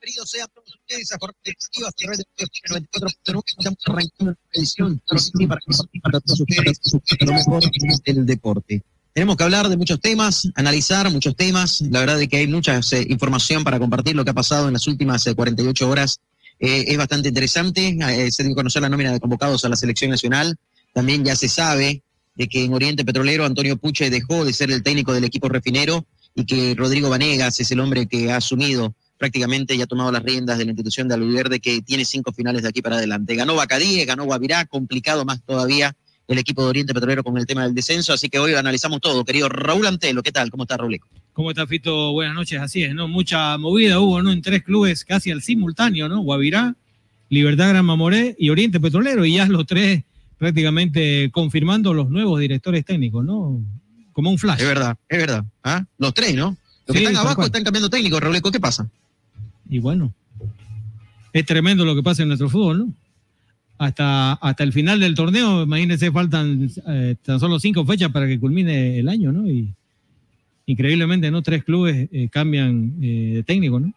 Queridos sean todos ustedes a Corporativa Cerrada de 94.9 estamos arrancando edición para todos ustedes lo deporte. Tenemos que hablar de muchos temas, analizar muchos temas. La verdad es que hay mucha eh, información para compartir lo que ha pasado en las últimas 48 eh, horas. Eh, es bastante interesante. se debe conocer la nómina de convocados a la selección nacional. También ya se sabe de que en Oriente Petrolero Antonio Puche dejó de ser el técnico del equipo refinero y que Rodrigo Vanegas es el hombre que ha asumido prácticamente y ha tomado las riendas de la institución de Alviverde que tiene cinco finales de aquí para adelante. Ganó Bacadíes, ganó Guavirá, complicado más todavía el equipo de Oriente Petrolero con el tema del descenso, así que hoy analizamos todo. Querido Raúl Antelo, ¿qué tal? ¿Cómo está Raúl? ¿Cómo está Fito? Buenas noches, así es, ¿no? Mucha movida hubo, ¿no? En tres clubes casi al simultáneo, ¿no? Guavirá, Libertad Gran Mamoré y Oriente Petrolero, y ya los tres prácticamente confirmando los nuevos directores técnicos, ¿no? Como un flash. Es verdad, es verdad. ¿Ah? Los tres, ¿no? Los que están abajo están cambiando técnico, Raúl, ¿qué pasa? Y bueno, es tremendo lo que pasa en nuestro fútbol, ¿no? hasta, hasta el final del torneo, imagínense, faltan eh, tan solo cinco fechas para que culmine el año, ¿no? Y increíblemente, ¿no? Tres clubes eh, cambian eh, de técnico, ¿no?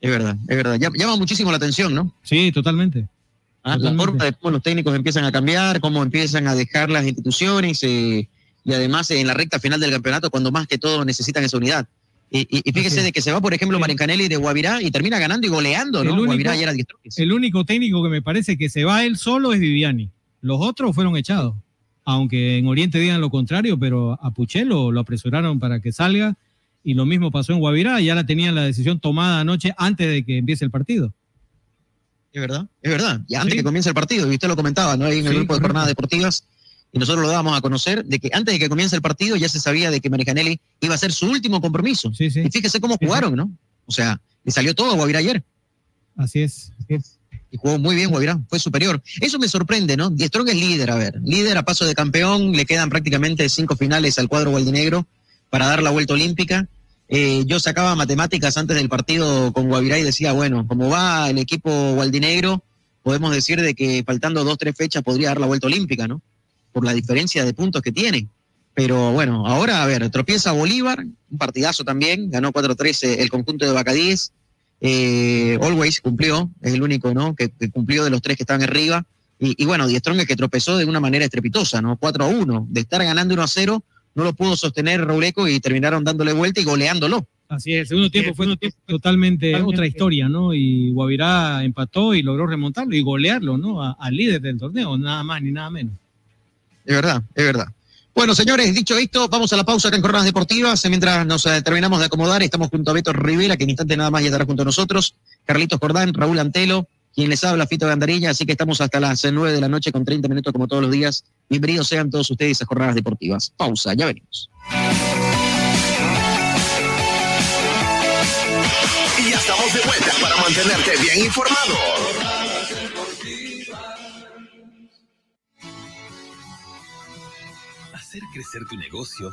Es verdad, es verdad. Llama muchísimo la atención, ¿no? Sí, totalmente. Ah, la forma de cómo los técnicos empiezan a cambiar, cómo empiezan a dejar las instituciones y además en la recta final del campeonato, cuando más que todo necesitan esa unidad. Y, fíjese de que se va, por ejemplo, Marincanelli de Guavirá y termina ganando y goleando, ¿no? El único, era El único técnico que me parece que se va él solo es Viviani. Los otros fueron echados. Aunque en Oriente digan lo contrario, pero a Puchelo lo apresuraron para que salga. Y lo mismo pasó en Guavirá. Ya la tenían la decisión tomada anoche antes de que empiece el partido. Es verdad, es verdad. Y antes de que comience el partido, y usted lo comentaba, ¿no? Ahí en el grupo de jornadas deportivas y nosotros lo dábamos a conocer de que antes de que comience el partido ya se sabía de que Maricanelli iba a ser su último compromiso. Y fíjese cómo jugaron, ¿no? O sea, le salió todo a Guavirá ayer. Así es, Y jugó muy bien Guavirá, fue superior. Eso me sorprende, ¿no? Strong es líder, a ver, líder a paso de campeón, le quedan prácticamente cinco finales al cuadro gualdinegro para dar la vuelta olímpica. Eh, yo sacaba matemáticas antes del partido con Guavirá y decía, bueno, como va el equipo gualdinegro, podemos decir de que faltando dos, tres fechas podría dar la vuelta olímpica, ¿no? por la diferencia de puntos que tiene. Pero bueno, ahora a ver, tropieza Bolívar, un partidazo también, ganó 4-3 el conjunto de Bacadíes. Eh, Always cumplió, es el único ¿no? Que, cumplió de los tres que estaban arriba. Y, y bueno, Die Strong que tropezó de una manera estrepitosa, ¿no? 4 1. De estar ganando 1 0, no lo pudo sostener Rouleco y terminaron dándole vuelta y goleándolo. Así es, el segundo tiempo fue totalmente otra historia, ¿no? Y Guavirá empató y logró remontarlo y golearlo, ¿no? Al líder del torneo, nada más ni nada menos. Es verdad, es verdad. Bueno, señores, dicho esto, vamos a la pausa acá en Jornadas Deportivas. Mientras nos eh, terminamos de acomodar, estamos junto a Beto Rivera, que en instante nada más ya estará junto a nosotros, Carlitos Jordán, Raúl Antelo, quien les habla, Fito Gandarilla, así que estamos hasta las nueve de la noche con 30 minutos como todos los días. Bienvenidos sean todos ustedes a Jornadas Deportivas. Pausa, ya venimos. Y ya estamos de vuelta para mantenerte bien informado. hacer crecer tu negocio,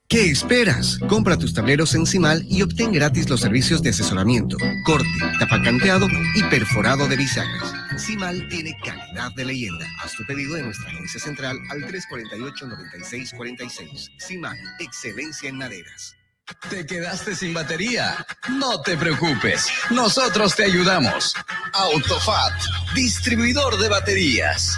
¿Qué esperas? Compra tus tableros en Cimal y obtén gratis los servicios de asesoramiento, corte, tapacanteado y perforado de bisagras. Cimal tiene calidad de leyenda. Haz tu pedido en nuestra agencia central al 348-9646. Cimal, excelencia en maderas. ¿Te quedaste sin batería? No te preocupes, nosotros te ayudamos. Autofat, distribuidor de baterías.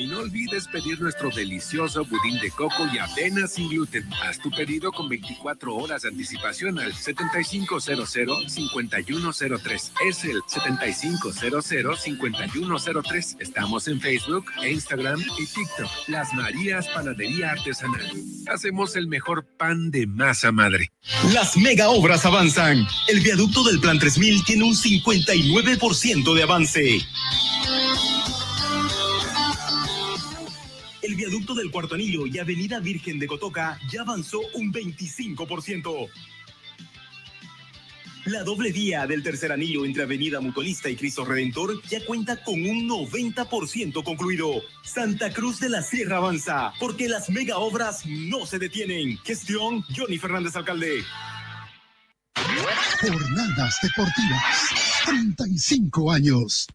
Y no olvides pedir nuestro delicioso budín de coco y avena sin gluten. Haz tu pedido con 24 horas de anticipación al 7500-5103. Es el 7500-5103. Estamos en Facebook, Instagram y TikTok. Las Marías Panadería Artesanal. Hacemos el mejor pan de masa madre. Las mega obras avanzan. El viaducto del Plan 3000 tiene un 59% de avance. El viaducto del Cuarto Anillo y Avenida Virgen de Cotoca ya avanzó un 25%. La doble vía del tercer anillo entre Avenida Mutualista y Cristo Redentor ya cuenta con un 90% concluido. Santa Cruz de la Sierra avanza, porque las mega obras no se detienen. Gestión Johnny Fernández Alcalde. Jornadas deportivas. 35 años.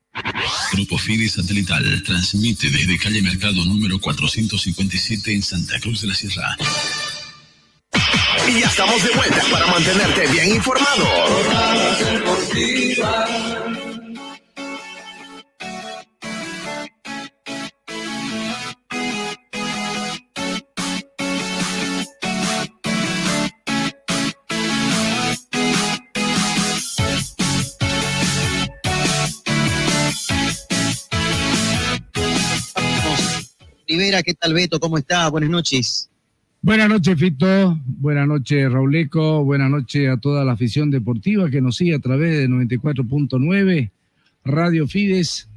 Grupo Fide Satelital transmite desde calle Mercado número 457 en Santa Cruz de la Sierra. Y ya estamos de vuelta para mantenerte bien informado. Rivera, ¿qué tal Beto? ¿Cómo está? Buenas noches. Buenas noches, Fito. Buenas noches, Rauleco. Buenas noches a toda la afición deportiva que nos sigue a través de 94.9 Radio Fides.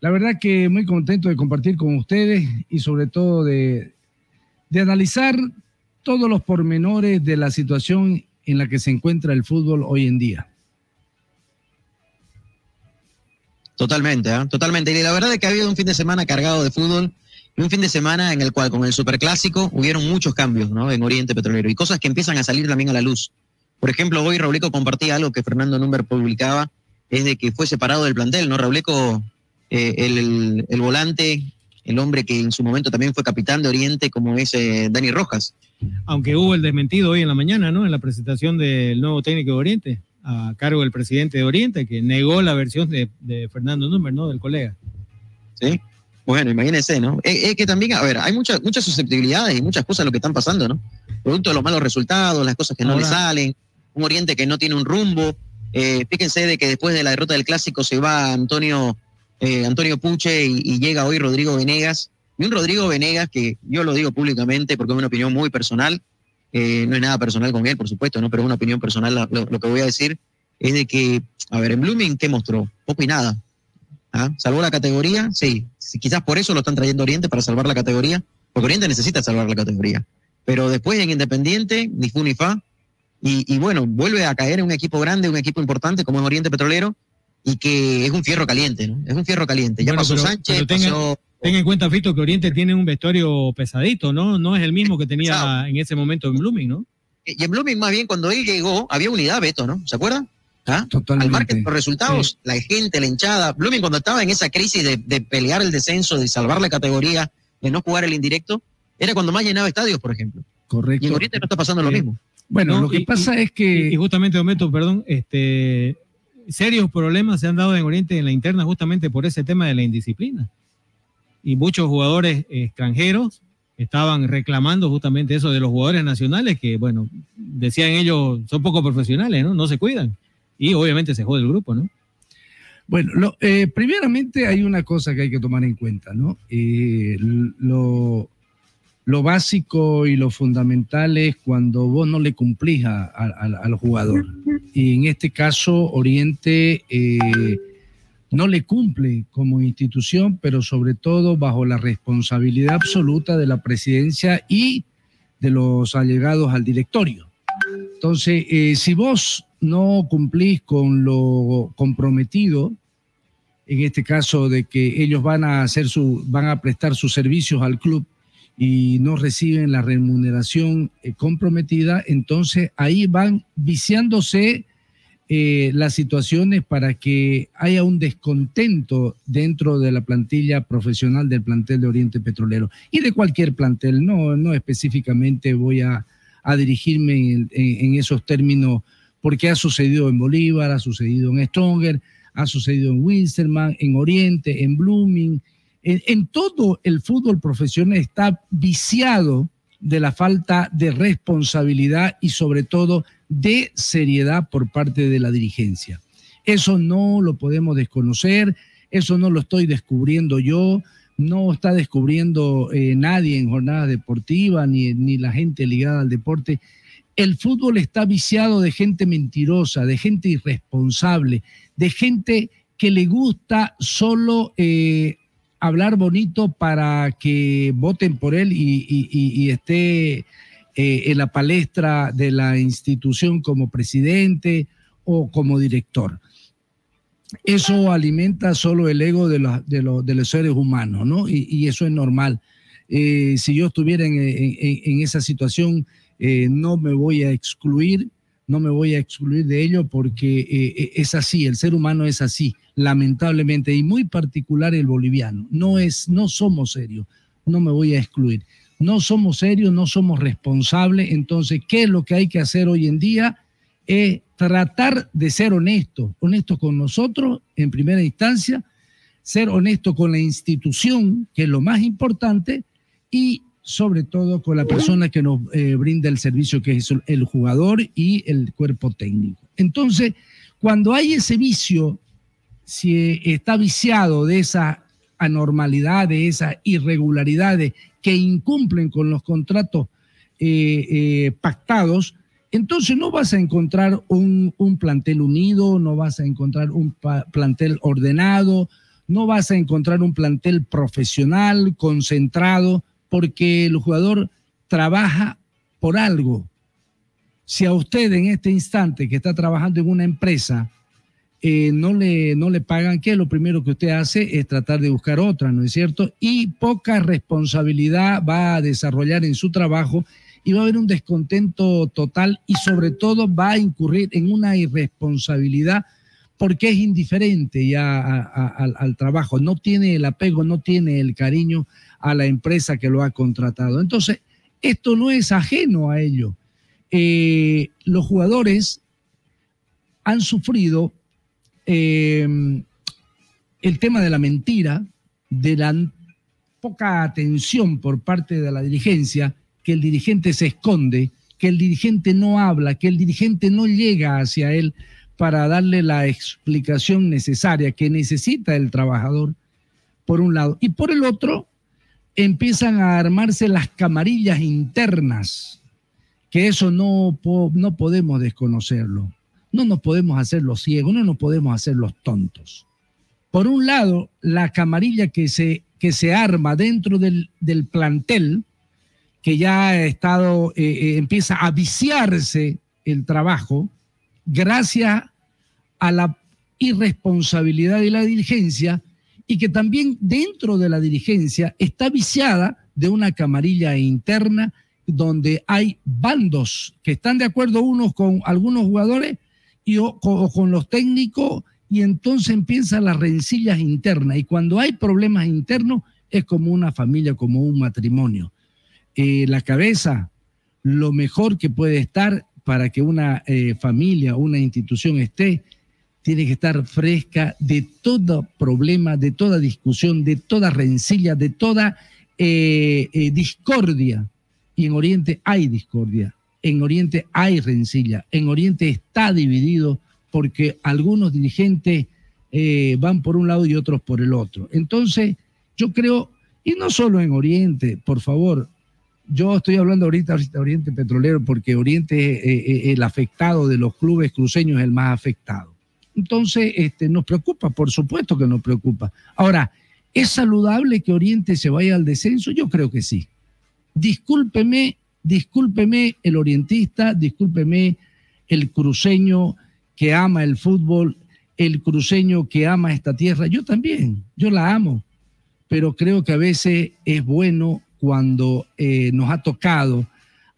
La verdad que muy contento de compartir con ustedes y sobre todo de, de analizar todos los pormenores de la situación en la que se encuentra el fútbol hoy en día. Totalmente, ¿eh? totalmente. Y la verdad es que ha habido un fin de semana cargado de fútbol un fin de semana en el cual con el Superclásico hubieron muchos cambios ¿no? en Oriente Petrolero y cosas que empiezan a salir también a la luz. Por ejemplo, hoy Rauleco compartía algo que Fernando Number publicaba, es de que fue separado del plantel, ¿no? Rauleco, eh, el, el, volante, el hombre que en su momento también fue capitán de Oriente, como es eh, Dani Rojas. Aunque hubo el desmentido hoy en la mañana, ¿no? En la presentación del nuevo técnico de Oriente, a cargo del presidente de Oriente, que negó la versión de, de Fernando Number, ¿no? Del colega. Sí. Bueno, imagínense, ¿no? Es, que también, a ver, hay muchas muchas susceptibilidades y muchas cosas lo que están pasando, ¿no? Producto de los malos resultados, las cosas que no le salen, un Oriente que no tiene un rumbo. Eh, fíjense de que después de la derrota del Clásico se va Antonio, eh, Antonio Puche y, llega hoy Rodrigo Venegas. Y un Rodrigo Venegas que yo lo digo públicamente porque es una opinión muy personal, eh, no es nada personal con él, por supuesto, ¿no? Pero es una opinión personal, lo, lo, que voy a decir es de que, a ver, en Blooming, ¿qué mostró? Poco y nada. ¿Ah? ¿Salvó la categoría? Sí. Quizás por eso lo están trayendo Oriente, para salvar la categoría, porque Oriente necesita salvar la categoría. Pero después en Independiente, ni fu ni fa, y, bueno, vuelve a caer en un equipo grande, un equipo importante como es Oriente Petrolero, y que es un fierro caliente, ¿no? Es un fierro caliente. Ya pasó Sánchez, tenga, Tenga en cuenta, Fito, que Oriente tiene un vestuario pesadito, ¿no? No es el mismo que tenía en ese momento en Blooming, ¿no? Y en Blooming, más bien, cuando él llegó, había unidad, Beto, ¿no? ¿Se acuerdan? ¿Ah? Al margen los resultados, la gente, la hinchada. Blooming cuando estaba en esa crisis de, pelear el descenso, de salvar la categoría, de no jugar el indirecto, era cuando más llenaba estadios, por ejemplo. Correcto. Y en Oriente no está pasando lo mismo. Bueno, lo que pasa es que... Y, justamente, Ometo, perdón, este, serios problemas se han dado en Oriente en la interna justamente por ese tema de la indisciplina. Y muchos jugadores extranjeros estaban reclamando justamente eso de los jugadores nacionales que, bueno, decían ellos, son poco profesionales, ¿no? No se cuidan y obviamente se jode el grupo, ¿no? Bueno, lo, eh, primeramente hay una cosa que hay que tomar en cuenta, ¿no? Eh, lo, básico y lo fundamental es cuando vos no le cumplís al jugador. Y en este caso, Oriente eh, no le cumple como institución, pero sobre todo bajo la responsabilidad absoluta de la presidencia y de los allegados al directorio. Entonces, si vos no cumplís con lo comprometido, en este caso de que ellos van a hacer su, van a prestar sus servicios al club y no reciben la remuneración eh, comprometida, entonces ahí van viciándose eh, las situaciones para que haya un descontento dentro de la plantilla profesional del plantel de Oriente Petrolero y de cualquier plantel. No, no específicamente voy a, dirigirme en esos términos porque ha sucedido en Bolívar, ha sucedido en Stronger, ha sucedido en Wilstermann, en Oriente, en Blooming. En, todo el fútbol profesional está viciado de la falta de responsabilidad y sobre todo de seriedad por parte de la dirigencia. Eso no lo podemos desconocer, eso no lo estoy descubriendo yo, no está descubriendo eh, nadie en jornadas deportivas, ni, ni la gente ligada al deporte el fútbol está viciado de gente mentirosa, de gente irresponsable, de gente que le gusta solo eh, hablar bonito para que voten por él y, esté eh, en la palestra de la institución como presidente o como director. Eso alimenta solo el ego de, los seres humanos, ¿no? Y, eso es normal. Eh, si yo estuviera en esa situación, eh, no me voy a excluir, no me voy a excluir de ello porque eh, eh, es así, el ser humano es así, lamentablemente, y muy particular el boliviano. No es, no somos serios, no me voy a excluir. No somos serios, no somos responsables. Entonces, ¿qué es lo que hay que hacer hoy en día? Es tratar de ser honestos, honestos con nosotros en primera instancia, ser honesto con la institución, que es lo más importante, y sobre todo con la persona que nos eh, brinda el servicio, que es el jugador y el cuerpo técnico. Entonces, cuando hay ese vicio, si está viciado de esa anormalidades, esas irregularidades que incumplen con los contratos eh, eh, pactados, entonces no vas a encontrar un, un, plantel unido, no vas a encontrar un plantel ordenado, no vas a encontrar un plantel profesional, concentrado, porque el jugador trabaja por algo. Si a usted en este instante que está trabajando en una empresa eh, no, le, no le pagan, ¿qué? Lo primero que usted hace es tratar de buscar otra, ¿no es cierto? Y poca responsabilidad va a desarrollar en su trabajo y va a haber un descontento total y sobre todo va a incurrir en una irresponsabilidad porque es indiferente ya al trabajo, no tiene el apego, no tiene el cariño a la empresa que lo ha contratado. Entonces, esto no es ajeno a ello. Eh, los jugadores han sufrido eh, el tema de la mentira, de la poca atención por parte de la dirigencia, que el dirigente se esconde, que el dirigente no habla, que el dirigente no llega hacia él para darle la explicación necesaria que necesita el trabajador, por un lado. Y por el otro, empiezan a armarse las camarillas internas, que eso no, no podemos desconocerlo. No nos podemos hacer los ciegos, no nos podemos hacer los tontos. Por un lado, la camarilla que se, que se arma dentro del, del plantel, que ya ha estado, eh, eh, empieza a viciarse el trabajo, gracias a la irresponsabilidad de la dirigencia y que también dentro de la dirigencia está viciada de una camarilla interna donde hay bandos que están de acuerdo unos con algunos jugadores y o, con los técnicos y entonces empiezan las rencillas internas y cuando hay problemas internos es como una familia, como un matrimonio. Eh, la cabeza, lo mejor que puede estar para que una eh, familia, una institución esté, tiene que estar fresca de todo problema, de toda discusión, de toda rencilla, de toda eh, eh, discordia. Y en Oriente hay discordia, en Oriente hay rencilla, en Oriente está dividido porque algunos dirigentes eh, van por un lado y otros por el otro. Entonces, yo creo, y no solo en Oriente, por favor, yo estoy hablando ahorita de Oriente Petrolero porque Oriente es el afectado de los clubes cruceños, el más afectado. Entonces, este, nos preocupa, por supuesto que nos preocupa. Ahora, ¿es saludable que Oriente se vaya al descenso? Yo creo que sí. Discúlpeme, discúlpeme el orientista, discúlpeme el cruceño que ama el fútbol, el cruceño que ama esta tierra. Yo también, yo la amo, pero creo que a veces es bueno cuando eh, nos ha tocado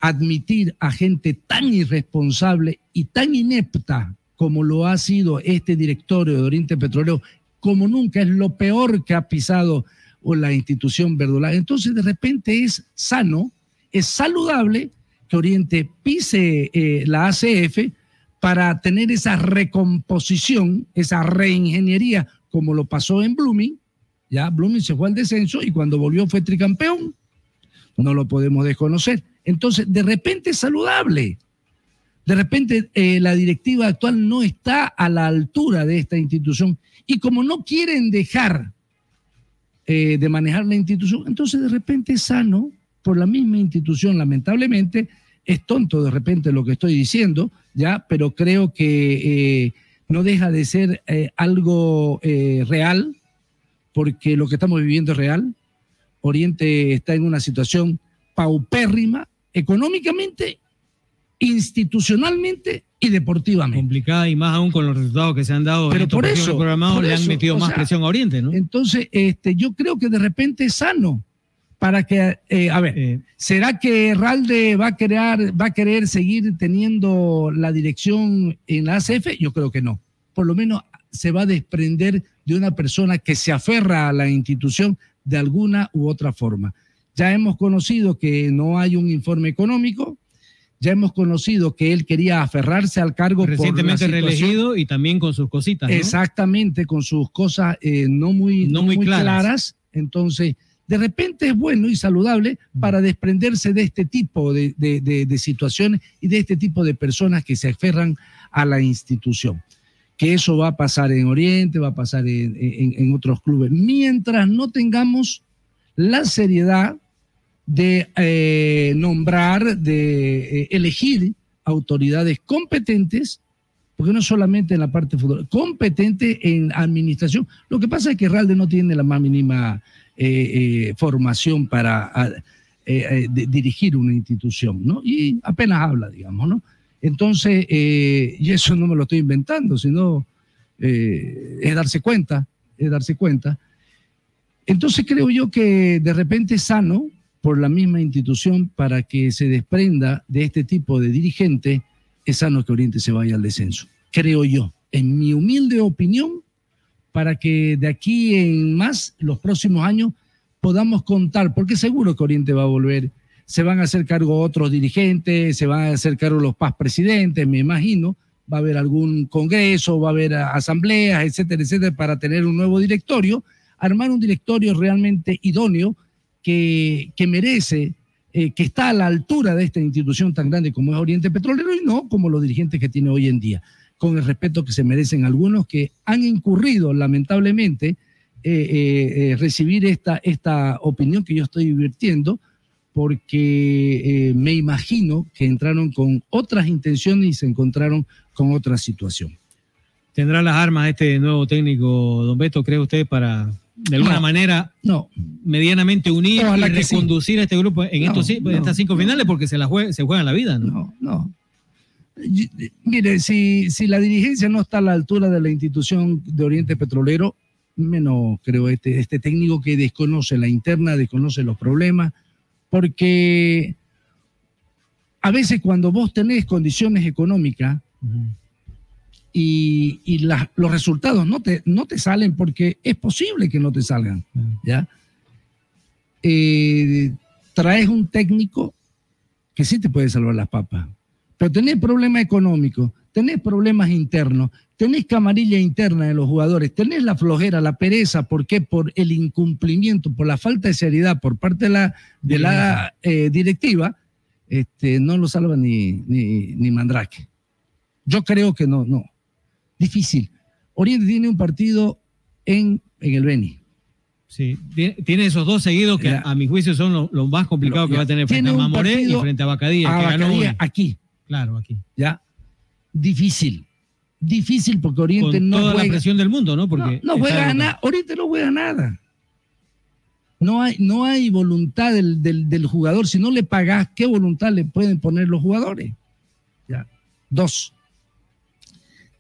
admitir a gente tan irresponsable y tan inepta como lo ha sido este directorio de Oriente Petrolero, como nunca es lo peor que ha pisado la institución verdolaga. Entonces, de repente es sano, es saludable que Oriente pise eh, la ACF para tener esa recomposición, esa reingeniería, como lo pasó en Blooming. Ya Blooming se fue al descenso y cuando volvió fue tricampeón. No lo podemos desconocer. Entonces, de repente es saludable de repente eh, la directiva actual no está a la altura de esta institución y como no quieren dejar eh, de manejar la institución, entonces de repente es sano por la misma institución, lamentablemente, es tonto de repente lo que estoy diciendo, ya, pero creo que eh, no deja de ser algo real, porque lo que estamos viviendo es real. Oriente está en una situación paupérrima económicamente institucionalmente y deportivamente. Complicada y más aún con los resultados que se han dado. Pero por eso, programados le han metido más presión a Oriente, ¿no? Entonces, este, yo creo que de repente es sano para que, eh, a ver, eh, ¿será que Ralde va a, crear, va a querer seguir teniendo la dirección en la ACF? Yo creo que no. Por lo menos se va a desprender de una persona que se aferra a la institución de alguna u otra forma. Ya hemos conocido que no hay un informe económico, ya hemos conocido que él quería aferrarse al cargo recientemente reelegido y también con sus cositas. Exactamente, con sus cosas eh, no muy, no, muy, claras. Entonces, de repente es bueno y saludable para desprenderse de este tipo de, de situaciones y de este tipo de personas que se aferran a la institución. que eso va a pasar en Oriente, va a pasar en, en- en otros clubes, mientras no tengamos la seriedad de eh, nombrar, de eh, elegir autoridades competentes, porque no solamente en la parte fútbol, competente en administración. Lo que pasa es que Ralde no tiene la más mínima eh, formación para dirigir una institución, ¿no? Y apenas habla, digamos, ¿no? Entonces, y eso no me lo estoy inventando, sino es darse cuenta, es darse cuenta. Entonces creo yo que de repente es sano por la misma institución para que se desprenda de este tipo de dirigente, es sano que Oriente se vaya al descenso. Creo yo, en mi humilde opinión, para que de aquí en más, los próximos años, podamos contar, porque seguro que Oriente va a volver, se van a hacer cargo otros dirigentes, se van a hacer cargo los paz presidentes, me imagino, va a haber algún congreso, va a haber asambleas, etcétera, etcétera, para tener un nuevo directorio, armar un directorio realmente idóneo que, merece, eh, que está a la altura de esta institución tan grande como es Oriente Petrolero y no como los dirigentes que tiene hoy en día, con el respeto que se merecen algunos que han incurrido lamentablemente eh, eh, recibir esta, esta opinión que yo estoy virtiendo, porque me imagino que entraron con otras intenciones y se encontraron con otra situación. ¿Tendrá las armas este nuevo técnico, don Beto, cree usted, para de alguna No, manera no. medianamente unir Ojalá y que sí. reconducir a este grupo en, No, estos, en estas cinco finales? Porque se, la jue- se juegan la vida, ¿no? No, Mire, si, si la dirigencia no está a la altura de la institución de Oriente Petrolero, menos creo este, este técnico que desconoce la interna, desconoce los problemas, porque a veces cuando vos tenés condiciones económicas y, y los resultados no te, no te salen porque es posible que no te salgan, ¿ya? Eh, traes un técnico que sí te puede salvar las papas, pero tenés problemas económicos, tenés problemas internos, tenés camarilla interna de los jugadores, tenés la flojera, la pereza, ¿por qué? Por el incumplimiento, por la falta de seriedad por parte de la, de la eh, directiva, este, no lo salva ni, ni, ni Mandrake. Yo creo que no, no. Difícil. Oriente tiene un partido en, en el Beni. Sí, tiene, esos dos seguidos que a mi juicio son los más complicados que va a tener frente a Mamoré y frente a Bacadía, a que ganó Bacadía aquí. Claro, aquí. ¿Ya? Difícil. Difícil porque Oriente Con no toda juega. la presión del mundo, ¿no? Porque no, juega en- nada. Oriente no juega nada. No hay, no hay voluntad del, del- del jugador. Si no le pagas, ¿qué voluntad le pueden poner los jugadores? Ya. Dos.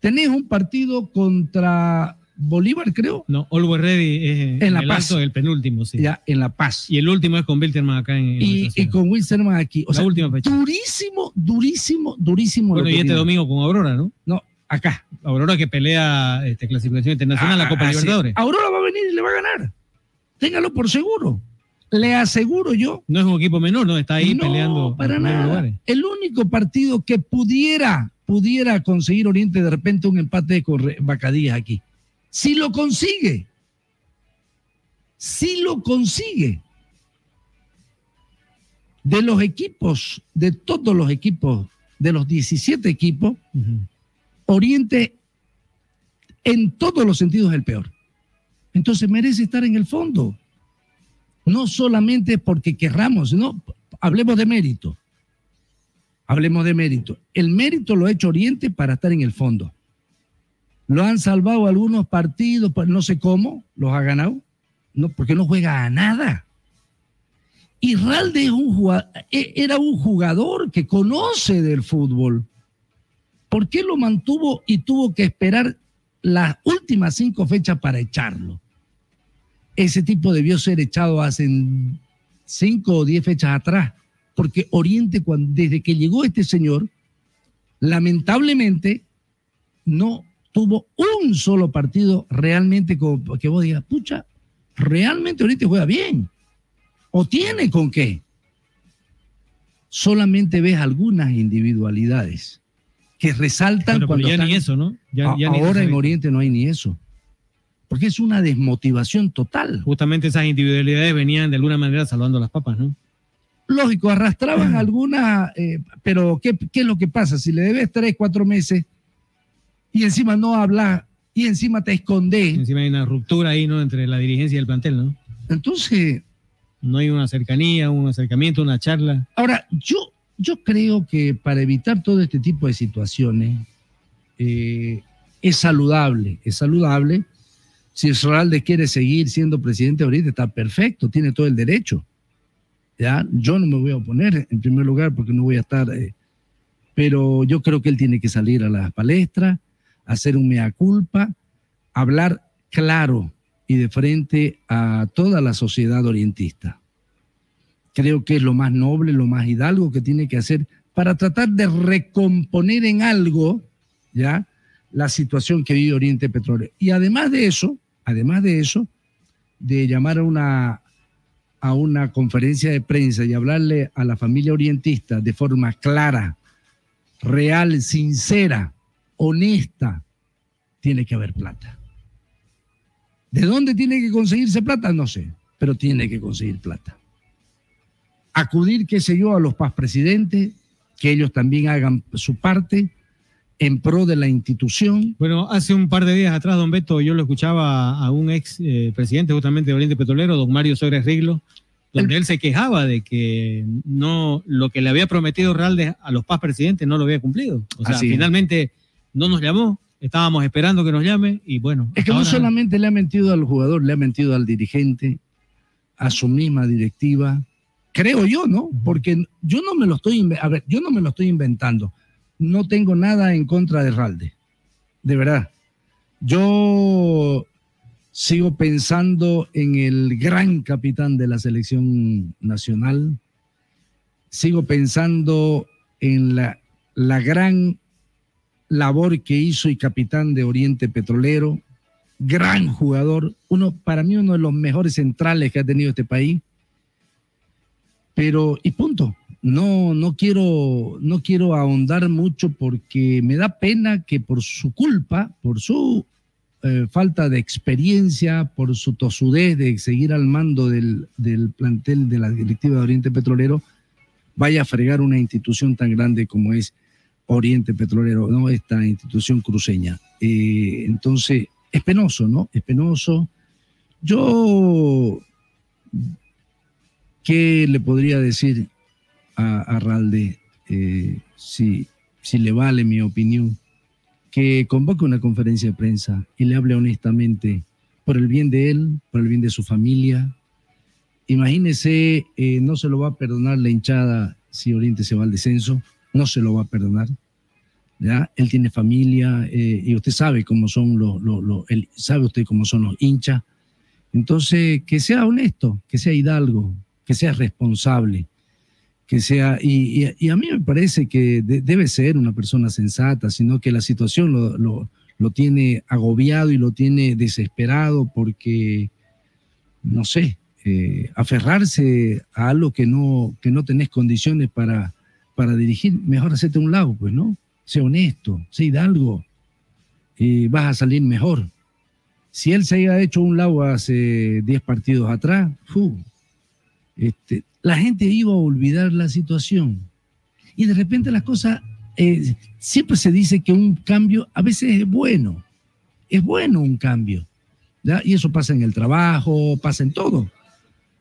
Tenés un partido contra Bolívar, creo. No, Always Ready es en, En La el Paz. alto, el penúltimo, sí. Ya, en La Paz. Y el último es con Bilterman acá en, en Y, y con Wilstermann aquí. O La sea, última fecha. durísimo, durísimo, durísimo. Bueno, y este tiene. domingo con Aurora, ¿no? No, acá. Aurora que pelea este, clasificación internacional, la Copa Ah, sí. Libertadores. Aurora va a venir y le va a ganar. Téngalo por seguro. Le aseguro yo. No es un equipo menor, ¿no? Está ahí No, peleando para nada. lugares. El único partido que pudiera, pudiera conseguir Oriente de repente un empate con Bacadías aquí. Si lo consigue. Si lo consigue. De los equipos, de todos los equipos, de los 17 equipos, Oriente en todos los sentidos es el peor. Entonces merece estar en el fondo. No solamente porque querramos, sino hablemos de mérito. Hablemos de mérito. El mérito lo ha hecho Oriente para estar en el fondo. Lo han salvado algunos partidos, no sé cómo, los ha ganado, no, porque no juega a nada. Y Ralde e- era un jugador que conoce del fútbol. ¿Por qué lo mantuvo y tuvo que esperar las últimas cinco fechas para echarlo? Ese tipo debió ser echado hace cinco o diez fechas atrás, porque Oriente, cuando, desde que llegó este señor, lamentablemente no tuvo un solo partido realmente como que vos digas, pucha, realmente Oriente juega bien, o tiene con qué. Solamente ves algunas individualidades que resaltan pero cuando ya ni eso, ¿no? Ya- ahora en. Oriente no hay ni eso. Porque es una desmotivación total. Justamente esas individualidades venían de alguna manera salvando las papas, ¿no? Lógico, arrastraban algunas, eh, pero ¿qué, qué es lo que pasa? Si le debes tres, cuatro meses, y encima no habla y encima te escondes. Encima hay una ruptura ahí, ¿no? Entre la dirigencia y el plantel, ¿no? Entonces. No hay una cercanía, un acercamiento, una charla. Ahora, yo, yo creo que para evitar todo este tipo de situaciones, eh, es saludable, es saludable. Si Israel quiere seguir siendo presidente ahorita, está perfecto, tiene todo el derecho. Yo no me voy a oponer en primer lugar porque no voy a estar, eh, pero yo creo que él tiene que salir a las palestras, hacer un mea culpa, hablar claro y de frente a toda la sociedad orientista. Creo que es lo más noble, lo más hidalgo que tiene que hacer para tratar de recomponer en algo, ¿ya? La situación que vive Oriente Petróleo. Y además de eso, además de eso, de llamar a una, a una conferencia de prensa y hablarle a la familia orientista de forma clara, real, sincera, honesta, tiene que haber plata. ¿De dónde tiene que conseguirse plata? No sé, pero tiene que conseguir plata. Acudir, qué sé yo, a los paz presidentes, que ellos también hagan su parte en pro de la institución. Bueno, hace un par de días atrás, don Beto, yo lo escuchaba a un ex eh, presidente justamente de Oriente Petrolero, don Mario Sores Riglo, donde él se quejaba de que no lo que le había prometido Realde a los paz presidentes no lo había cumplido. O sea, finalmente no nos llamó, estábamos esperando que nos llame y bueno. Es que no solamente le ha mentido al jugador, le ha mentido al dirigente, a su misma directiva, creo yo, ¿no? Porque yo no me lo estoy, a ver, yo no me lo estoy inventando. No tengo nada en contra de Ralde, de verdad. Yo sigo pensando en el gran capitán de la selección nacional. Sigo pensando en la, la gran labor que hizo y capitán de Oriente Petrolero, gran jugador, uno para mí uno de los mejores centrales que ha tenido este país. Pero y punto. No no quiero no quiero ahondar mucho porque me da pena que por su culpa, por su eh, falta de experiencia, por su tosudez de seguir al mando del, del plantel de la directiva de Oriente Petrolero, vaya a fregar una institución tan grande como es Oriente Petrolero, ¿no? Esta institución cruceña. Eh, entonces, es penoso, ¿no? Es penoso. Yo, ¿qué le podría decir a, Ralde eh, si, si le vale mi opinión? Que convoque una conferencia de prensa y le hable honestamente por el bien de él, por el bien de su familia. Imagínese, eh, no se lo va a perdonar la hinchada si Oriente se va al descenso no se lo va a perdonar. ¿ya? Él tiene familia eh, y usted sabe cómo son los, sabe usted cómo son los hinchas. Entonces, que sea honesto, que sea hidalgo, que sea responsable, que sea, y, a mí me parece que debe ser una persona sensata, sino que la situación lo, tiene agobiado y lo tiene desesperado porque, no sé, eh, aferrarse a algo que no, que no tenés condiciones para, para dirigir, mejor hacerte un lado, pues, ¿no? Sé honesto, sé hidalgo, y vas a salir mejor. Si él se haya hecho un lado hace 10 partidos atrás, este, la gente iba a olvidar la situación. Y de repente las cosas, eh, siempre se dice que un cambio a veces es bueno, es bueno un cambio. Y eso pasa en el trabajo, pasa en todo.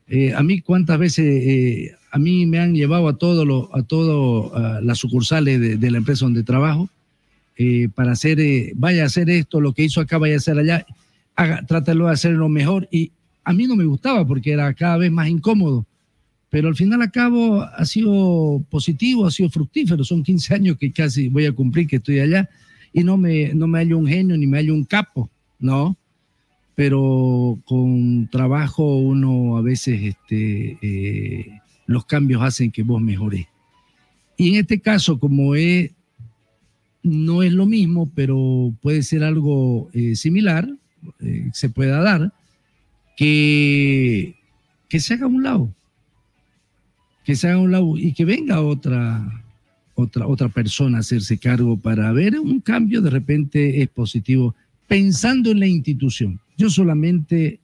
Eh, a mí cuántas veces eh, a mí me han llevado a todo a todo las sucursales de, la empresa donde trabajo para hacer, vaya a hacer esto, lo que hizo acá, vaya a hacer allá, haga, trátalo de hacer lo mejor. Y a mí no me gustaba porque era cada vez más incómodo. Pero al final a cabo ha sido positivo, ha sido fructífero. Son 15 años que casi voy a cumplir que estoy allá y no me, no me hallo un genio ni me hallo un capo, ¿no? Pero con trabajo uno a veces este, eh, los cambios hacen que vos mejores. Y en este caso, como es, no es lo mismo, pero puede ser algo eh, similar, eh, se pueda dar, que, que se haga un lado, que se haga un lado y que venga otra, otra, otra persona a hacerse cargo para ver un cambio, de repente es positivo, pensando en la institución. Yo solamente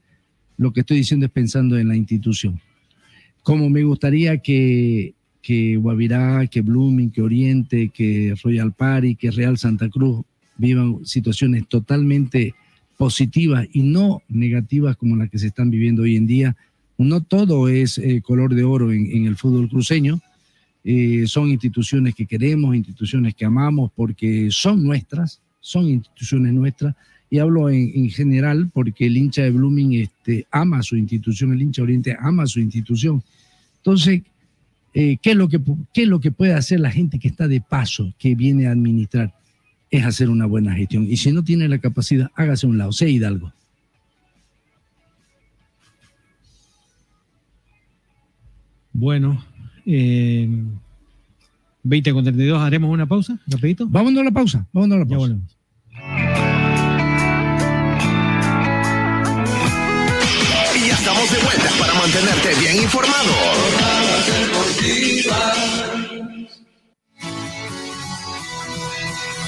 lo que estoy diciendo es pensando en la institución como me gustaría que, que Guavirá, que Blooming, que Oriente, que Royal Party, que Real Santa Cruz vivan situaciones totalmente positivas y no negativas como las que se están viviendo hoy en día. No todo es eh, color de oro en, el fútbol cruceño. Eh, son instituciones que queremos, instituciones que amamos porque son nuestras, son instituciones nuestras. Y hablo en, en general porque el hincha de Blooming este, ama su institución, el hincha Oriente ama su institución. Entonces, eh, ¿qué, es lo que, ¿qué es lo que puede hacer la gente que está de paso, que viene a administrar? Es hacer una buena gestión. Y si no tiene la capacidad, hágase un lado, sea Hidalgo. Bueno, eh, 20 con 32, haremos una pausa, rapidito. Vámonos a la pausa, vámonos a la pausa. Ya volvemos. Y ya estamos de vuelta para mantenerte bien informado.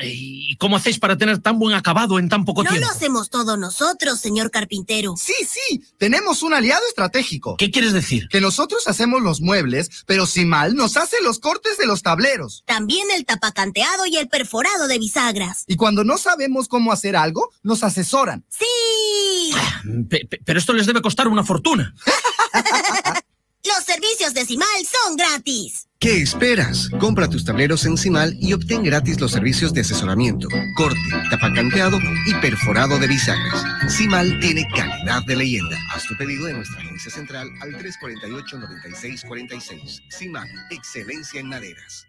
¿Y cómo hacéis para tener tan buen acabado en tan poco No tiempo? lo hacemos todos nosotros, señor carpintero. Sí, sí, tenemos un aliado estratégico. ¿Qué quieres decir? Que nosotros hacemos los muebles, pero si mal nos hace los cortes de los tableros. También el tapacanteado y el perforado de bisagras. Y cuando no sabemos cómo hacer algo, nos asesoran. ¡Sí! Pe- pero esto les debe costar una fortuna. Los servicios de Cimal son gratis. ¿Qué esperas? Compra tus tableros en Cimal y obtén gratis los servicios de asesoramiento, corte, tapacanteado y perforado de bisagras. Cimal tiene calidad de leyenda. Haz tu pedido en nuestra agencia central al 348-9646. Cimal, excelencia en maderas.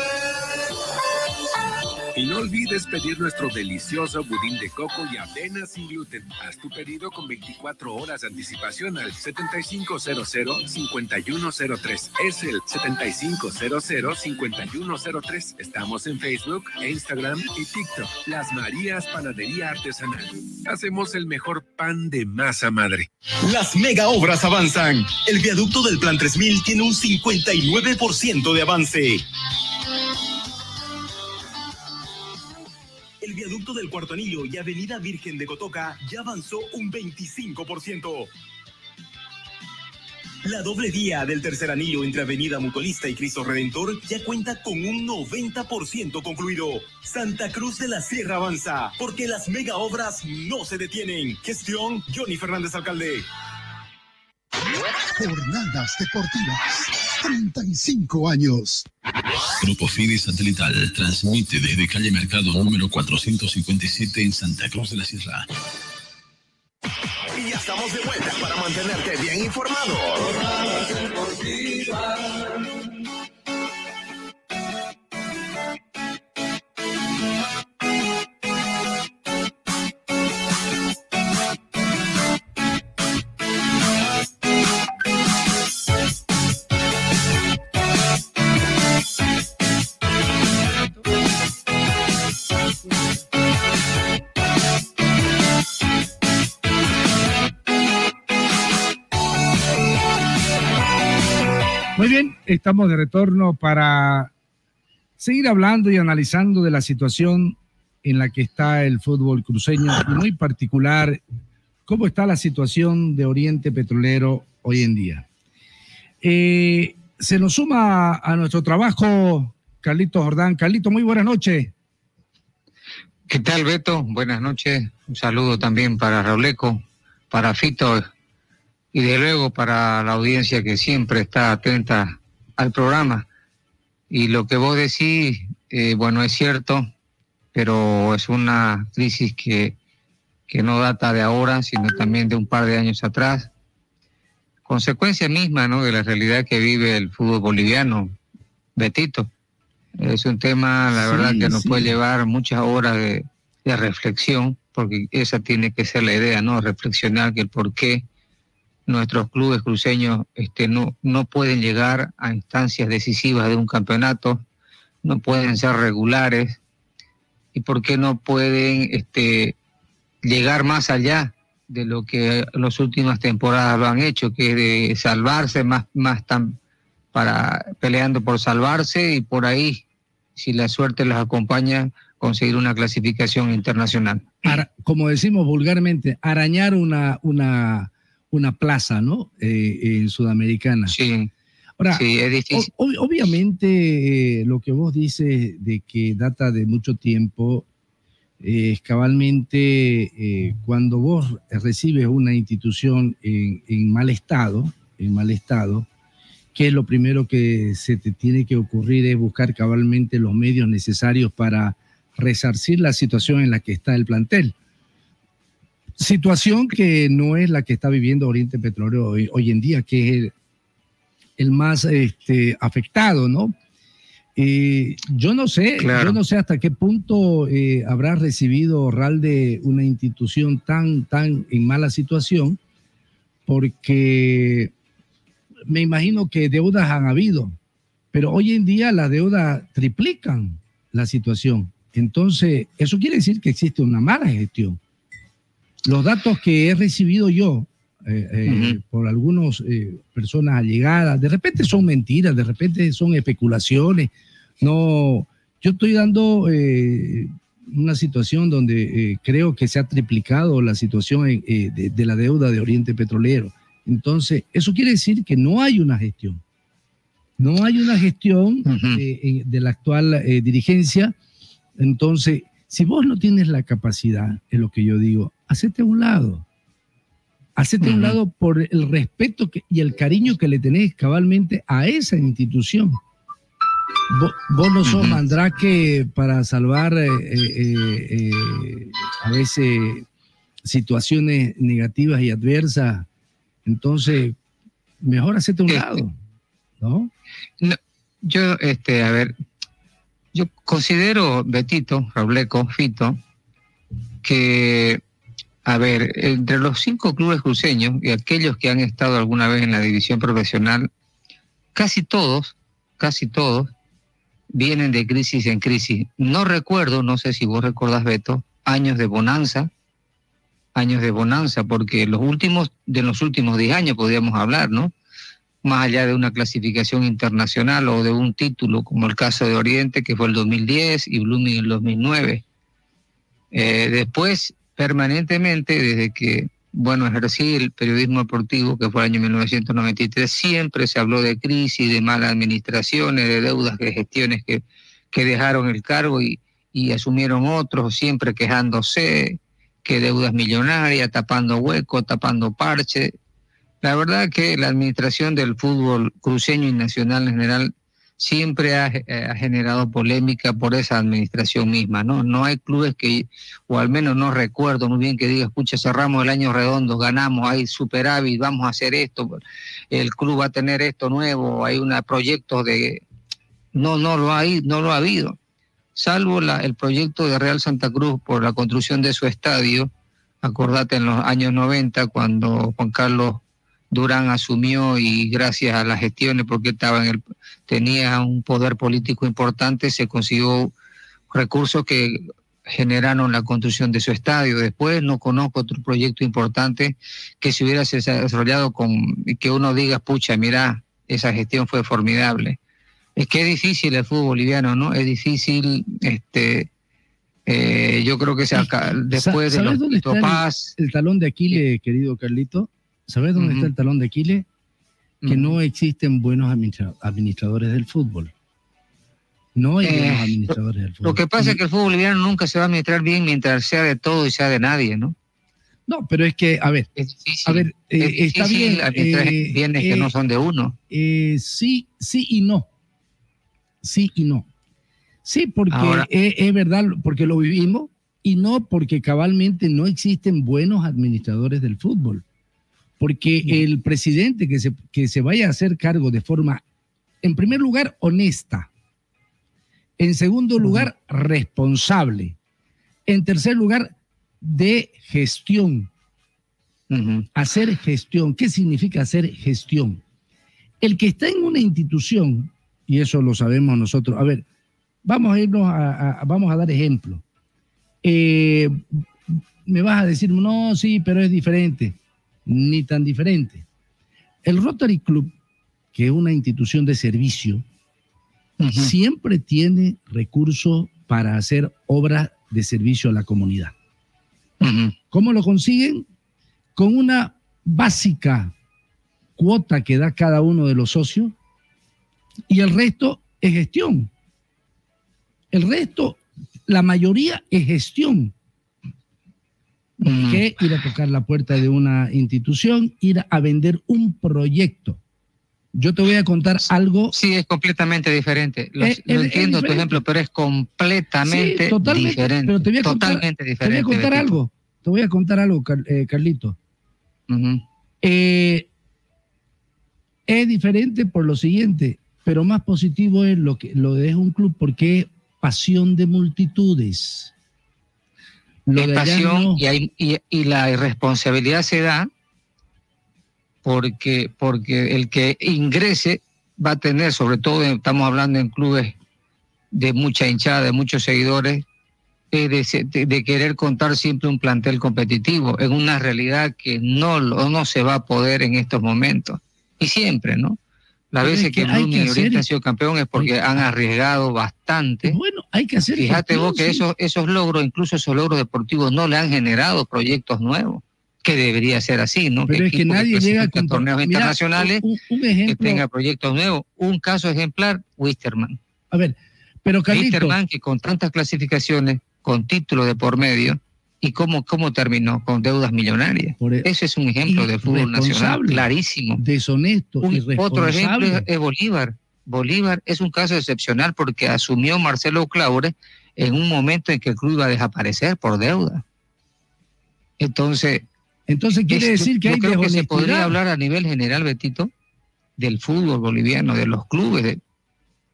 Y no olvides pedir nuestro delicioso budín de coco y avena sin gluten. Haz tu pedido con 24 horas de anticipación al 7500-5103. Es el 7500-5103. Estamos en Facebook, Instagram y TikTok. Las Marías Panadería Artesanal. Hacemos el mejor pan de masa madre. Las mega obras avanzan. El viaducto del Plan 3000 tiene un 59% de avance. Viaducto del Cuarto Anillo y Avenida Virgen de Cotoca ya avanzó un 25%. La doble vía del tercer anillo entre Avenida Mutualista y Cristo Redentor ya cuenta con un 90% concluido. Santa Cruz de la Sierra avanza, porque las mega obras no se detienen. Gestión Johnny Fernández Alcalde. Jornadas deportivas. 35 años. Grupo Fide Satelital transmite desde calle Mercado número 457 en Santa Cruz de la Sierra. Y ya estamos de vuelta para mantenerte bien informado. Estamos de retorno para seguir hablando y analizando de la situación en la que está el fútbol cruceño y muy particular cómo está la situación de Oriente Petrolero hoy en día. Eh, se nos suma a nuestro trabajo Carlito Jordán. Carlito, muy buenas noches. ¿Qué tal, Beto? Buenas noches. Un saludo también para Rauleco, para Fito y de luego para la audiencia que siempre está atenta al programa. Y lo que vos decís, eh, bueno, es cierto, pero es una crisis que, que no data de ahora, sino también de un par de años atrás. Consecuencia misma ¿no? de la realidad que vive el fútbol boliviano, Betito. Es un tema, la Sí, verdad, que nos sí. puede llevar muchas horas de, de reflexión, porque esa tiene que ser la idea, ¿no? Reflexionar que el por qué nuestros clubes cruceños este, no, no pueden llegar a instancias decisivas de un campeonato, no pueden ser regulares y por qué no pueden este, llegar más allá de lo que las últimas temporadas lo han hecho, que es de salvarse más, más tan para peleando por salvarse y por ahí, si la suerte los acompaña, conseguir una clasificación internacional. Como decimos vulgarmente, arañar una, una, una plaza, ¿no? Eh, en Sudamericana. Sí. Ahora, Sí, es difícil. o- ob- obviamente eh, lo que vos dices de que data de mucho tiempo, eh, es cabalmente eh, cuando vos recibes una institución en, en mal estado, en mal estado, que lo primero que se te tiene que ocurrir es buscar cabalmente los medios necesarios para resarcir la situación en la que está el plantel. Situación que no es la que está viviendo Oriente Petrolero hoy, hoy en día, que es el, el más este, afectado, ¿no? Eh, yo no sé, Claro. yo no sé hasta qué punto eh, habrá recibido Ralde una institución tan, tan en mala situación porque me imagino que deudas han habido, pero hoy en día las deudas triplican la situación. Entonces, eso quiere decir que existe una mala gestión. Los datos que he recibido yo eh, eh, por algunas eh, personas allegadas, de repente son mentiras, de repente son especulaciones. No, yo estoy dando una situación donde creo que se ha triplicado la situación de, de la deuda de Oriente Petrolero. Entonces, eso quiere decir que no hay una gestión. No hay una gestión de, de, la actual dirigencia. Entonces, si vos no tienes la capacidad, es lo que yo digo, hacete a un lado. Hacete a un lado por el respeto que, y el cariño que le tenés cabalmente a esa institución. Vos, no sos mandrake para salvar eh, eh, eh, a veces situaciones negativas y adversas. Entonces, mejor hacete a un Este, lado, ¿no? No, yo, este, a ver, yo considero, Betito, Robleco, Fito, que, a ver, entre los cinco clubes cruceños y aquellos que han estado alguna vez en la división profesional, casi todos, casi todos, vienen de crisis en crisis. No recuerdo, no sé si vos recordás, Beto, años de bonanza, años de bonanza, porque los últimos, de los últimos 10 años podríamos hablar, ¿no? Más allá de una clasificación internacional o de un título, como el caso de Oriente, que fue el 2010, y Blooming el 2009. Eh, después, permanentemente, desde que, bueno, ejercí el periodismo deportivo, que fue el año 1993, siempre se habló de crisis, de malas administraciones, de deudas, de gestiones que, que dejaron el cargo y, y asumieron otros, siempre quejándose, que deudas millonarias, tapando huecos, tapando parches. La verdad que la administración del fútbol cruceño y nacional en general siempre ha, eh, ha, generado polémica por esa administración misma, ¿no? No hay clubes que, o al menos no recuerdo muy bien que diga, escucha, cerramos el año redondo, ganamos, hay superávit, vamos a hacer esto, el club va a tener esto nuevo, hay un proyecto de... No, no lo hay, no lo ha habido salvo la, el proyecto de Real Santa Cruz por la construcción de su estadio, acordate en los años 90 cuando Juan Carlos Durán asumió y gracias a las gestiones, porque estaba en el, tenía un poder político importante, se consiguió recursos que generaron la construcción de su estadio. Después no conozco otro proyecto importante que se hubiera desarrollado con que uno diga, pucha, mira, esa gestión fue formidable es que es difícil el fútbol boliviano, ¿no? Es difícil, este, eh, yo creo que se acá, después de los el, el, talón de Aquiles, querido Carlito? ¿Sabes dónde uh -huh. está el talón de Aquiles? Que uh -huh. no existen buenos administra administradores del fútbol. No hay Eh, buenos administradores del fútbol. lo que pasa es que el fútbol boliviano nunca se va a administrar bien mientras sea de todo y sea de nadie, ¿no? No, pero es que, a ver, a ver, Es eh, está bien. eh, bienes que eh, no son de uno. sí, sí y no. Sí y no. Sí, porque Ahora- es, es verdad, porque lo vivimos, y no porque cabalmente no existen buenos administradores del fútbol. Porque el presidente que se, que se vaya a hacer cargo de forma, en primer lugar, honesta. En segundo lugar, responsable. En tercer lugar, de gestión. Hacer gestión. ¿Qué significa hacer gestión? El que está en una institución, y eso lo sabemos nosotros, a ver, vamos a irnos a, a- vamos a dar ejemplo. Eh, me vas a decir, no, sí, pero es diferente. Ni tan diferente. El Rotary Club, que es una institución de servicio, siempre tiene recursos para hacer obras de servicio a la comunidad. ¿Cómo lo consiguen? Con una básica cuota que da cada uno de los socios y el resto es gestión. El resto, la mayoría es gestión. Que ir a tocar la puerta de una institución, ir a vender un proyecto. Yo te voy a contar algo. Sí, es completamente diferente. Lo, Eh, lo es- es entiendo tu diferente. ejemplo, pero es completamente Sí, totalmente, diferente. pero te voy a contar- totalmente Te voy diferente. a contar algo. Te voy a contar algo, eh, Carlito. Eh, es diferente por lo siguiente, pero más positivo es lo que lo es un club porque es pasión de multitudes. Lo pasión no. y, hay- y- y la irresponsabilidad se da porque, porque el que ingrese va a tener, sobre todo estamos hablando en clubes de mucha hinchada, de muchos seguidores, de, de- de querer contar siempre un plantel competitivo, en una realidad que no, no se va a poder en estos momentos. Y siempre, ¿no? Las veces es que, que que Oriente hacer- han sido campeón es porque han arriesgado bastante. Bueno, hay que hacer Fíjate vos que esos, esos logros, incluso esos logros deportivos, no le han generado proyectos nuevos, que debería ser así, ¿no? Pero es que nadie llega clasifican con torneos internacionales un, un que ejemplo. tenga proyectos nuevos. Un caso ejemplar, Wisterman. A ver, pero Carlito, Wisterman que con tantas clasificaciones, con títulos de por medio, ¿y cómo, cómo terminó? Con deudas millonarias. Ese es un ejemplo de fútbol nacional clarísimo. deshonesto, Un- otro ejemplo es, es Bolívar. Bolívar es un caso excepcional porque asumió Marcelo Claure en un momento en que el club iba a desaparecer por deuda. Entonces, Entonces quiere decir que yo hay creo que se podría hablar a nivel general, Betito, del fútbol boliviano, de los clubes de-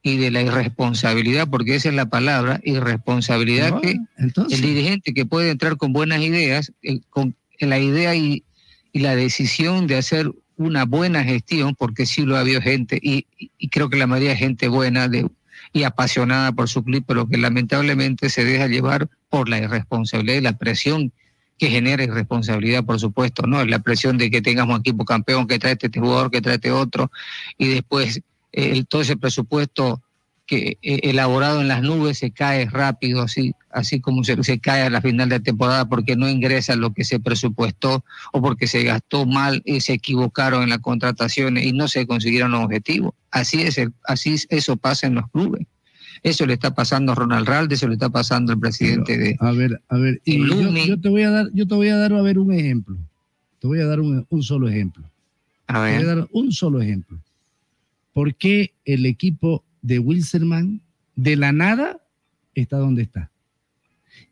y de la irresponsabilidad, porque esa es la palabra, irresponsabilidad Ah, que entonces. el dirigente que puede entrar con buenas ideas, eh, con la idea y, y la decisión de hacer una buena gestión, porque sí lo ha habido gente, y, y creo que la mayoría es gente buena de, y apasionada por su club, pero que lamentablemente se deja llevar por la irresponsabilidad y la presión que genera irresponsabilidad, por supuesto, ¿no? La presión de que tengamos un equipo campeón, que trae este jugador, que trae este otro, y después el- todo ese presupuesto que eh, elaborado en las nubes se cae rápido, así, así como se, se cae a la final de temporada porque no ingresa lo que se presupuestó o porque se gastó mal y se equivocaron en las contrataciones y no se consiguieron los objetivos. Así es, así es- eso pasa en los clubes. Eso le está pasando a Ronald Ralde, eso le está pasando al presidente de... A ver, a ver, y yo, te voy a dar, yo te voy a dar a ver un ejemplo. Te voy a dar un, un solo ejemplo. A Te voy ver. a dar un solo ejemplo. ¿Por qué el equipo de Wilserman de la nada está donde está?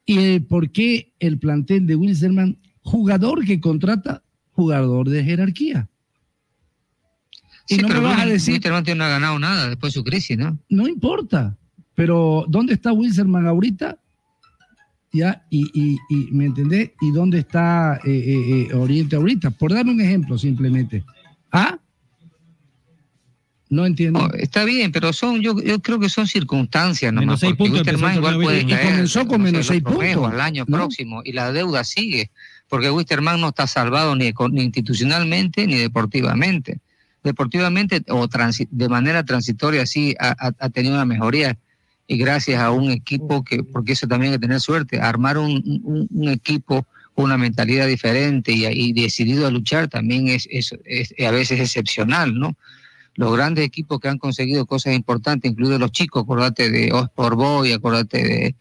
¿Y por qué el plantel de Wilserman, jugador que contrata, jugador de jerarquía? Y Sí, no me pero vas a decir, Winterman no ha ganado nada después de su crisis, ¿no? no importa, pero ¿dónde está Wilserman ahorita? ¿Ya? Y, y, y, ¿me entendés? ¿Y dónde está eh, eh, eh, Oriente ahorita? Por dar un ejemplo simplemente. ¿Ah? No entiendo. No, está bien, pero son, yo, yo creo que son circunstancias nomás. Menos seis puntos Wisterman igual puede torneo y caer, comenzó con menos seis puntos, al año ¿no? próximo y la deuda sigue, porque Wisterman no está salvado ni, institucionalmente ni deportivamente. Deportivamente o transi- de manera transitoria sí ha, ha- ha tenido una mejoría y gracias a un equipo que, porque eso también hay que tener suerte, armar un, un- un equipo con una mentalidad diferente y, y decidido a luchar también es, es- es a veces excepcional, ¿no? Los grandes equipos que han conseguido cosas importantes, incluidos los chicos, acordate de Osport Boy, acordate de,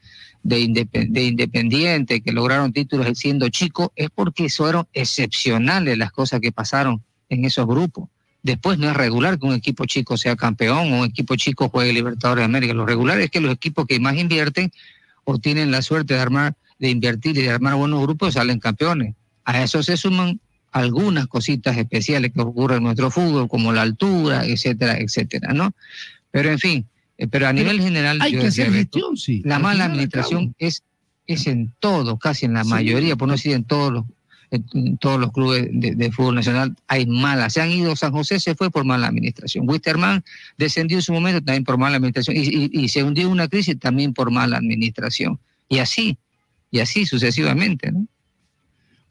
de, de Independiente, que lograron títulos siendo chicos, es porque fueron excepcionales las cosas que pasaron en esos grupos. Después no es regular que un equipo chico sea campeón o un equipo chico juegue Libertadores de América. Lo regular es que los equipos que más invierten o tienen la suerte de armar, de invertir y de armar buenos grupos salen campeones. A eso se suman algunas cositas especiales que ocurren en nuestro fútbol, como la altura, etcétera, etcétera, ¿no? Pero en fin, eh, pero a Pero nivel general, hay yo que decía, hacer gestión, sí. la Al mala administración es, es en todo, casi en la Sí. mayoría, por no decir en todos los en, todos los clubes de, de fútbol nacional hay malas. Se han ido, San José se fue por mala administración. Wisterman descendió en su momento también por mala administración y, y- y se hundió en una crisis también por mala administración. Y así, y así sucesivamente, ¿no?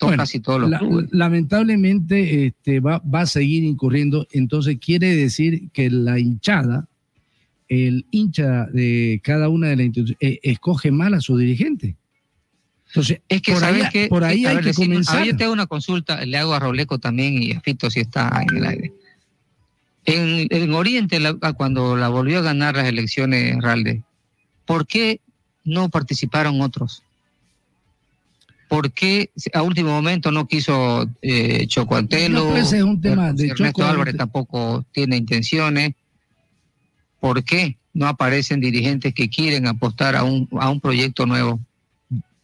Bueno, casi todos los la- clubes. lamentablemente este, va, va a seguir incurriendo, entonces quiere decir que la hinchada, el hincha de cada una de las instituciones, eh, escoge mal a su dirigente. Entonces, Es que por sabes ahí, que por ahí hay ver, que comenzar. A ver, yo te hago una consulta, le hago a Robleco también y a Fito si está en el aire. En, en Oriente, la- a cuando la volvió a ganar las elecciones Ralde, ¿por qué no participaron otros? ¿Por qué a último momento no quiso eh, Chocoantelo? No, ese es un tema de Ernesto Choco- Álvarez tampoco tiene intenciones. ¿Por qué no aparecen dirigentes que quieren apostar a un, a un proyecto nuevo?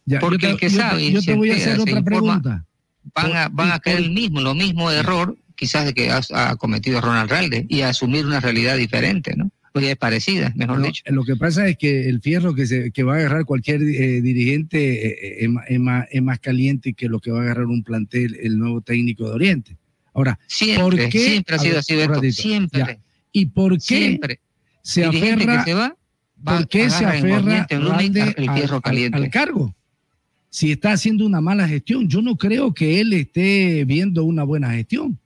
Ya, Porque te- el que yo sabe yo te voy a hacer otra informa, pregunta. van a, van a caer el mismo, lo mismo error quizás de que ha, ha cometido Ronald Ralde y a asumir una realidad diferente, ¿no? O ya es parecida, mejor No, dicho. Lo que pasa es que el fierro que, se, que va a agarrar cualquier eh, dirigente eh, es, ma- es más, es más caliente que lo que va a agarrar un plantel el nuevo técnico de Oriente. Ahora, Siempre, ¿por qué? siempre ha sido así, Beto, siempre. ya. ¿Y por qué Siempre. se aferra? que se va, va, ¿Por qué se aferra el al- fierro al- caliente. al cargo? Si está haciendo una mala gestión, yo no creo que él esté viendo una buena gestión.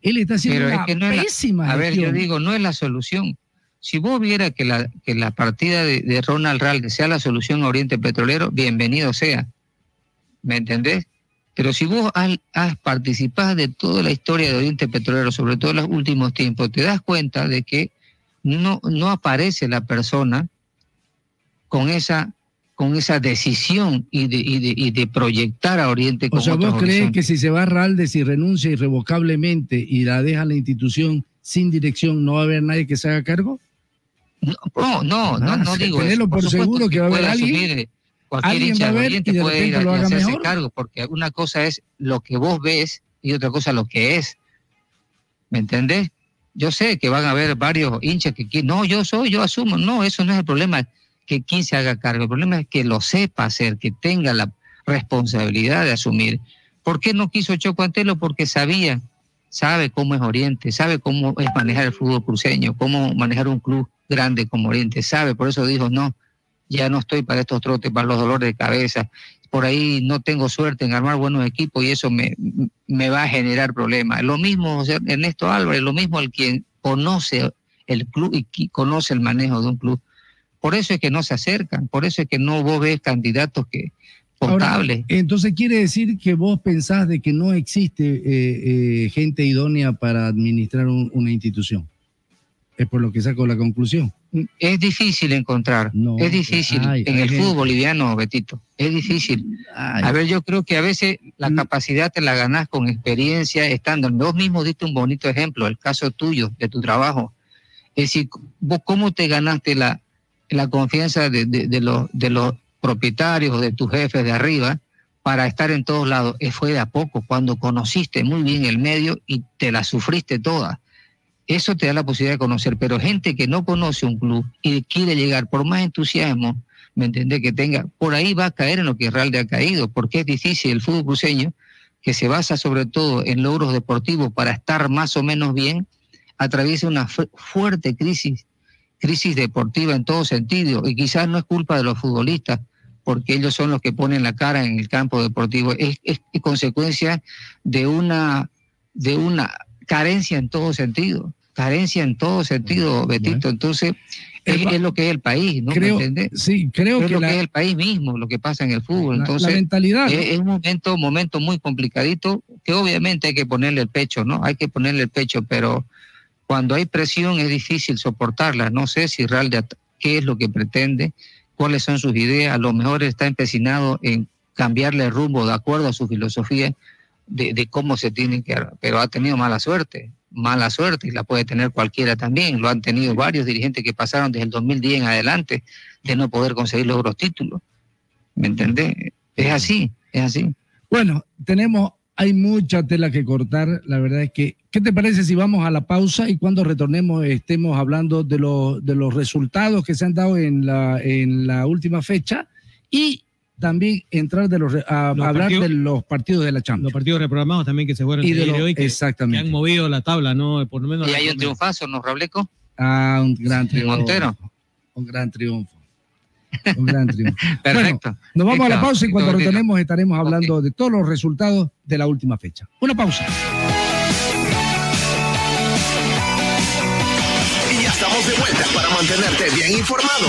Él está haciendo Pero una es que no es la- pésima A ver, yo gestión. digo, no es la solución. Si vos viera que la, que la partida de, de Ronald Ralde sea la solución a Oriente Petrolero, bienvenido sea. ¿Me entendés? Pero si vos has, has participado de toda la historia de Oriente Petrolero, sobre todo en los últimos tiempos, te das cuenta de que no, no aparece la persona con esa, con esa decisión y de, y de, y de proyectar a Oriente O con sea, ¿vos crees horizontes. que si se va Ralde, si renuncia irrevocablemente y la deja la institución sin dirección, no va a haber nadie que se haga cargo? No, no, no, no, no Ah, digo eso. por supuesto seguro que va a haber alguien. eh, Cualquier hincha de puede ir a, hacerse mejor. cargo, porque una cosa es lo que vos ves y otra cosa lo que es. ¿Me entendés? Yo sé que van a haber varios hinchas que no, yo soy, yo asumo. No, eso no es el problema que quien se haga cargo. El problema es que lo sepa hacer, que tenga la responsabilidad de asumir. ¿Por qué no quiso Choco Antelo? Porque sabía, sabe cómo es Oriente, sabe cómo es manejar el fútbol cruceño, cómo manejar un club grande como Oriente, sabe, por eso dijo, no, ya no estoy para estos trotes, para los dolores de cabeza, por ahí no tengo suerte en armar buenos equipos y eso me, me va a generar problemas. Lo mismo sea, Ernesto Álvarez, lo mismo el quien conoce el club y conoce el manejo de un club. Por eso es que no se acercan, por eso es que no vos ves candidatos que Ahora, entonces quiere decir que vos pensás de que no existe eh, eh, gente idónea para administrar un- una institución. Es por lo que saco la conclusión. Es difícil encontrar, es difícil ay, en el fútbol boliviano, Betito, es difícil. A ver, yo creo que a veces la capacidad te la ganás con experiencia, estando. Vos mismo diste un bonito ejemplo, el caso tuyo, de tu trabajo. Es decir, vos cómo te ganaste la, la confianza de, de- de los, de los propietarios, de tus jefes de arriba, para estar en todos lados. Fue de a poco, cuando conociste muy bien el medio y te la sufriste toda. Eso te da la posibilidad de conocer, pero gente que no conoce un club y quiere llegar por más entusiasmo, ¿me entiendes? Que tenga, por ahí va a caer en lo que Realde ha caído, porque es difícil el fútbol cruceño, que se basa sobre todo en logros deportivos para estar más o menos bien, atraviesa una fu- fuerte crisis, crisis deportiva en todo sentido, y quizás no es culpa de los futbolistas, porque ellos son los que ponen la cara en el campo deportivo, es consecuencia de una, de una carencia en todo sentido, carencia en todo sentido, Betito. Entonces, es, es lo que es el país, ¿no? ¿Me Creo- entiendes? sí, creo es que lo la- que es el país mismo, lo que pasa en el fútbol. La- la Entonces, mentalidad, ¿no? es, es un momento, momento muy complicadito que obviamente hay que ponerle el pecho, ¿no? Hay que ponerle el pecho, pero cuando hay presión es difícil soportarla. No sé si Realde at- qué es lo que pretende, cuáles son sus ideas. A lo mejor está empecinado en cambiarle el rumbo de acuerdo a su filosofía de, de cómo se tiene que, pero ha tenido mala suerte, mala suerte y la puede tener cualquiera también. Lo han tenido varios dirigentes que pasaron desde el 2010 en adelante de no poder conseguir logros títulos. ¿Me entendés? Es así, es así. Bueno, tenemos, hay mucha tela que cortar. La verdad es que, ¿qué te parece si vamos a la pausa y cuando retornemos estemos hablando de, los de los resultados que se han dado en la, en la última fecha y también entrar de los, re- a, Los hablar partidos- de los partidos de la Champions? Los partidos reprogramados también que se fueron Y de hoy, que, exactamente. que han movido la tabla, ¿no? Por lo menos. Y hay un triunfazo, ¿no, Rableco? Ah, un gran triunfo. Montero. Un gran triunfo. Un gran triunfo. Perfecto. Bueno, nos vamos a la pausa y cuando retornemos estaremos hablando de todos los resultados de la última fecha. Una pausa. De vuelta para mantenerte bien informado.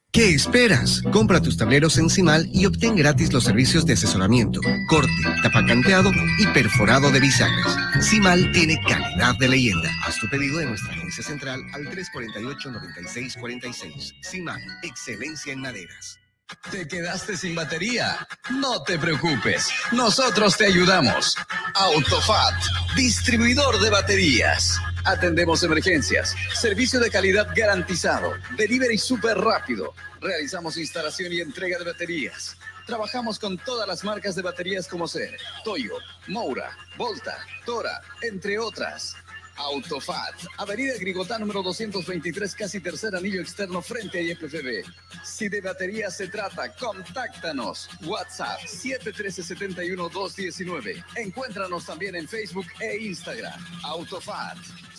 ¿Qué esperas? Compra tus tableros en Cimal y obtén gratis los servicios de asesoramiento, corte, tapacanteado y perforado de bisagras. Cimal tiene calidad de leyenda. Haz tu pedido en nuestra agencia central al 348-9646. Cimal, excelencia en maderas. ¿Te quedaste sin batería? No te preocupes, nosotros te ayudamos. Autofat, distribuidor de baterías. Atendemos emergencias, servicio de calidad garantizado, delivery súper rápido. Realizamos instalación y entrega de baterías. Trabajamos con todas las marcas de baterías como ser Toyo, Moura, Volta, Tora, entre otras. Autofat, Avenida Grigotá número 223, casi tercer anillo externo frente a IFFB. Si de batería se trata, contáctanos. WhatsApp 713-71-219. Encuéntranos también en Facebook e Instagram. Autofat,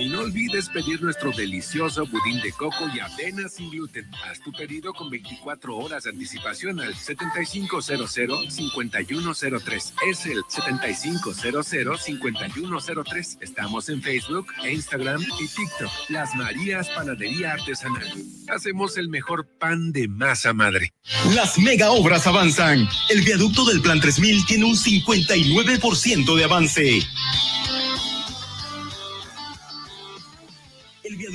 Y no olvides pedir nuestro delicioso budín de coco y avena sin gluten. Haz tu pedido con 24 horas de anticipación al 7500-5103. Es el 7500-5103. Estamos en Facebook, Instagram y TikTok. Las Marías Panadería Artesanal. Hacemos el mejor pan de masa madre. Las mega obras avanzan. El viaducto del Plan 3000 tiene un 59% de avance.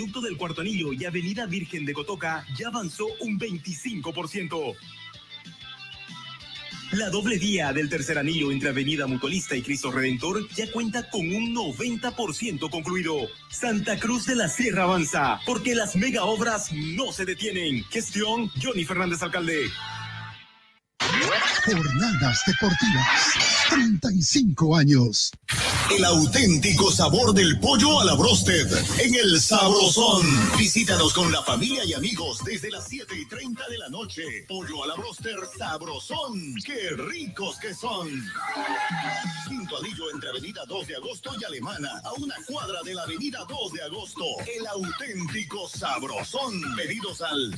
El viaducto del Cuarto Anillo y Avenida Virgen de Cotoca ya avanzó un 25%. La doble vía del tercer anillo entre Avenida Mutualista y Cristo Redentor ya cuenta con un 90% concluido. Santa Cruz de la Sierra avanza, porque las mega obras no se detienen. Gestión Johnny Fernández Alcalde. Jornadas deportivas. 35 años. El auténtico sabor del pollo a la brosted en el Sabrosón. Visítanos con la familia y amigos desde las 7 y 30 de la noche. Pollo a la broster Sabrosón. ¡Qué ricos que son! Quinto anillo entre Avenida 2 de Agosto y Alemana, a una cuadra de la Avenida 2 de Agosto. El auténtico Sabrosón. Pedidos al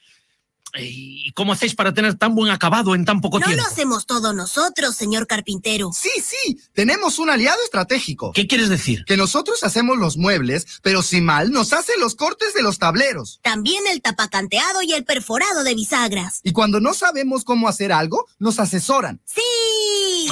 ¿Y cómo hacéis para tener tan buen acabado en tan poco No tiempo? lo hacemos todos nosotros, señor carpintero. Sí, sí, tenemos un aliado estratégico. ¿Qué quieres decir? Que nosotros hacemos los muebles, pero si mal nos hace los cortes de los tableros. También el tapacanteado y el perforado de bisagras. Y cuando no sabemos cómo hacer algo, nos asesoran. ¡Sí!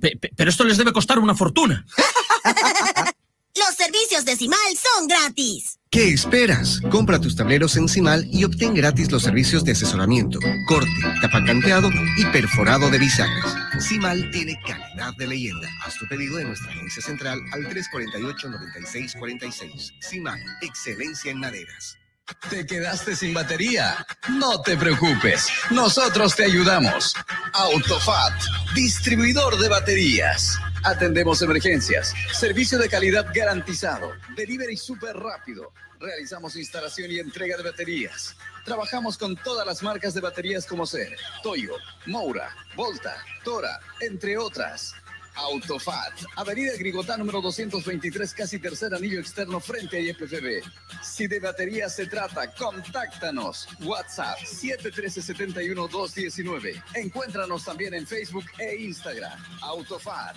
Pe- pero esto les debe costar una fortuna. Los servicios de Cimal son gratis. ¿Qué esperas? Compra tus tableros en Cimal y obtén gratis los servicios de asesoramiento, corte, tapacanteado y perforado de bisagras. Cimal tiene calidad de leyenda. Haz tu pedido en nuestra agencia central al 348-9646. Cimal, excelencia en maderas. ¿Te quedaste sin batería? No te preocupes, nosotros te ayudamos. Autofat, distribuidor de baterías. Atendemos emergencias, servicio de calidad garantizado, delivery súper rápido. Realizamos instalación y entrega de baterías. Trabajamos con todas las marcas de baterías como ser Toyo, Moura, Volta, Tora, entre otras. Autofat, Avenida Grigotá número 223, casi tercer anillo externo frente a IFFB. Si de batería se trata, contáctanos. WhatsApp 713-71-219. Encuéntranos también en Facebook e Instagram. Autofat,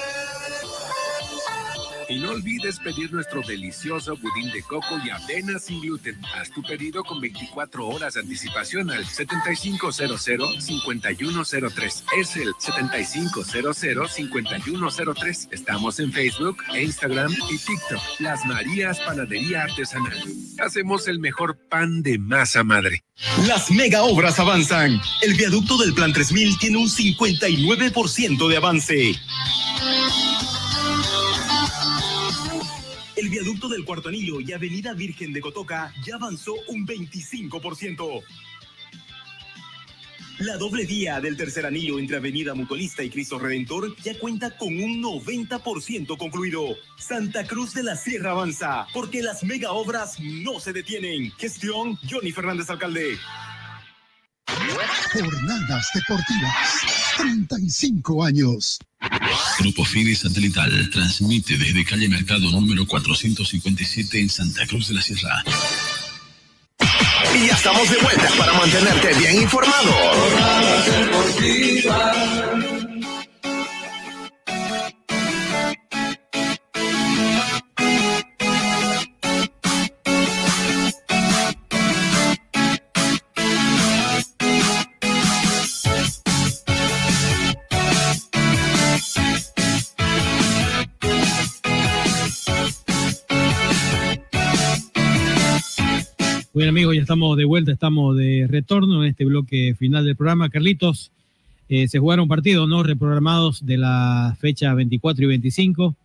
Y no olvides pedir nuestro delicioso budín de coco y avena sin gluten. Haz tu pedido con 24 horas de anticipación al 7500-5103. Es el 7500-5103. Estamos en Facebook, Instagram y TikTok. Las Marías Panadería Artesanal. Hacemos el mejor pan de masa madre. Las mega obras avanzan. El viaducto del Plan 3000 tiene un 59% de avance. Viaducto del Cuarto Anillo y Avenida Virgen de Cotoca ya avanzó un 25%. La doble vía del tercer anillo entre Avenida Mutualista y Cristo Redentor ya cuenta con un 90% concluido. Santa Cruz de la Sierra avanza, porque las mega obras no se detienen. Gestión Johnny Fernández Alcalde. Jornadas deportivas. 35 años. Grupo Fide Satelital transmite desde calle Mercado número 457 en Santa Cruz de la Sierra. Y ya estamos de vuelta para mantenerte bien informado. Bien amigos, ya estamos de vuelta, estamos de retorno en este bloque final del programa. Carlitos, eh, se jugaron partidos no reprogramados de la fecha 24 y 25.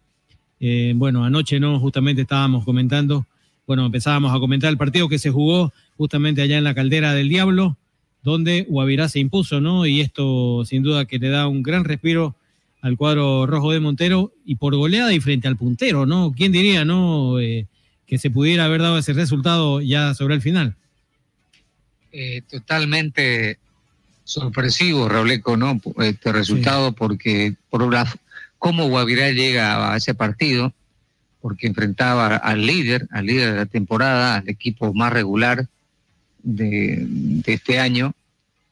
Eh, bueno, anoche no, justamente estábamos comentando, bueno, empezábamos a comentar el partido que se jugó justamente allá en la caldera del Diablo, donde Guavirá se impuso, ¿no? Y esto sin duda que le da un gran respiro al cuadro rojo de Montero y por goleada y frente al puntero, ¿no? ¿Quién diría, no? Eh, que se pudiera haber dado ese resultado ya sobre el final. Eh, totalmente sorpresivo, Rableco, ¿no? Este resultado, porque por la, cómo Guavirá llega a ese partido, porque enfrentaba al líder, al líder de la temporada, al equipo más regular de, de este año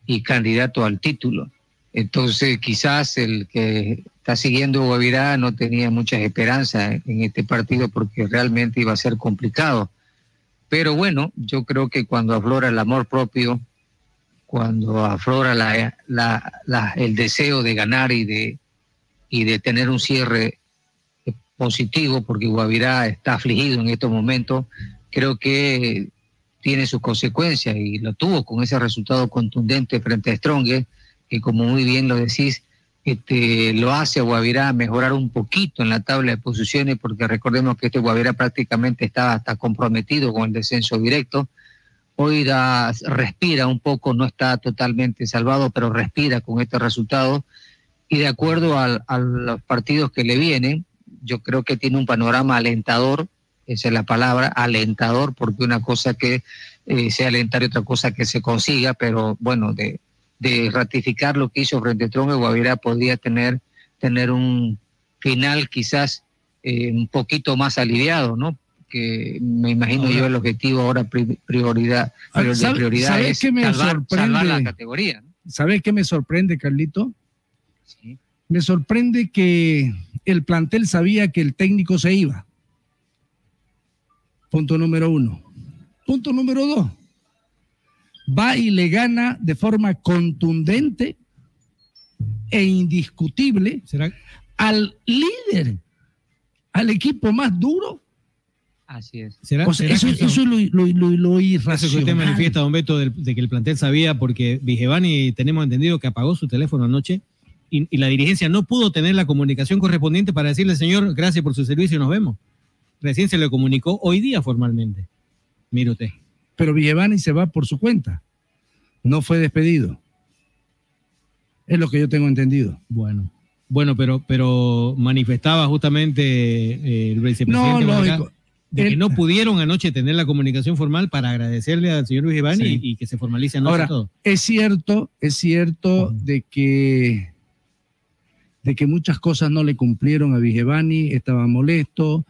y candidato al título. Entonces, quizás el que está siguiendo Guavirá no tenía muchas esperanzas en este partido porque realmente iba a ser complicado. Pero bueno, yo creo que cuando aflora el amor propio, cuando aflora la, el deseo de ganar y de, y de tener un cierre positivo, porque Guavirá está afligido en estos momentos, creo que tiene sus consecuencias y lo tuvo con ese resultado contundente frente a Stronger que como muy bien lo decís, este, lo hace a Guavirá mejorar un poquito en la tabla de posiciones, porque recordemos que este Guavirá prácticamente estaba hasta comprometido con el descenso directo. Hoy da, respira un poco, no está totalmente salvado, pero respira con este resultado. Y de acuerdo a, a los partidos que le vienen, yo creo que tiene un panorama alentador, esa es la palabra, alentador, porque una cosa que eh, sea alentar y otra cosa que se consiga, pero bueno, de, de ratificar lo que hizo frente a Tronga, Guavirá podría tener, tener un final quizás eh, un poquito más aliviado, ¿no? Que me imagino yo el objetivo ahora prioridad, ¿Sabes, de prioridad ¿sabes es qué me salvar, sorprende? salvar la categoría. ¿no? ¿Sabes qué me sorprende, Carlito? Me sorprende que el plantel sabía que el técnico se iba. Punto número uno. Punto número dos. Va y le gana de forma contundente e indiscutible al líder, al equipo más duro. Así es. ¿Será, O sea, será eso, es lo, lo, lo, lo Eso que usted irracional. manifiesta, don Beto, de, que el plantel sabía, porque Vigevani tenemos entendido que apagó su teléfono anoche y, y la dirigencia no pudo tener la comunicación correspondiente para decirle, señor, gracias por su servicio y nos vemos. Recién se le comunicó hoy día formalmente. Mire usted. Pero Villevani se va por su cuenta. No fue despedido. Es lo que yo tengo entendido. Bueno. Bueno, pero, pero manifestaba justamente eh, el vicepresidente No, lógico. de que no pudieron anoche tener la comunicación formal para agradecerle al señor Sí. y, y que se formalice anoche Ahora, todo. es cierto, es cierto de que de que muchas cosas no le cumplieron a Vigevani, estaba molesto,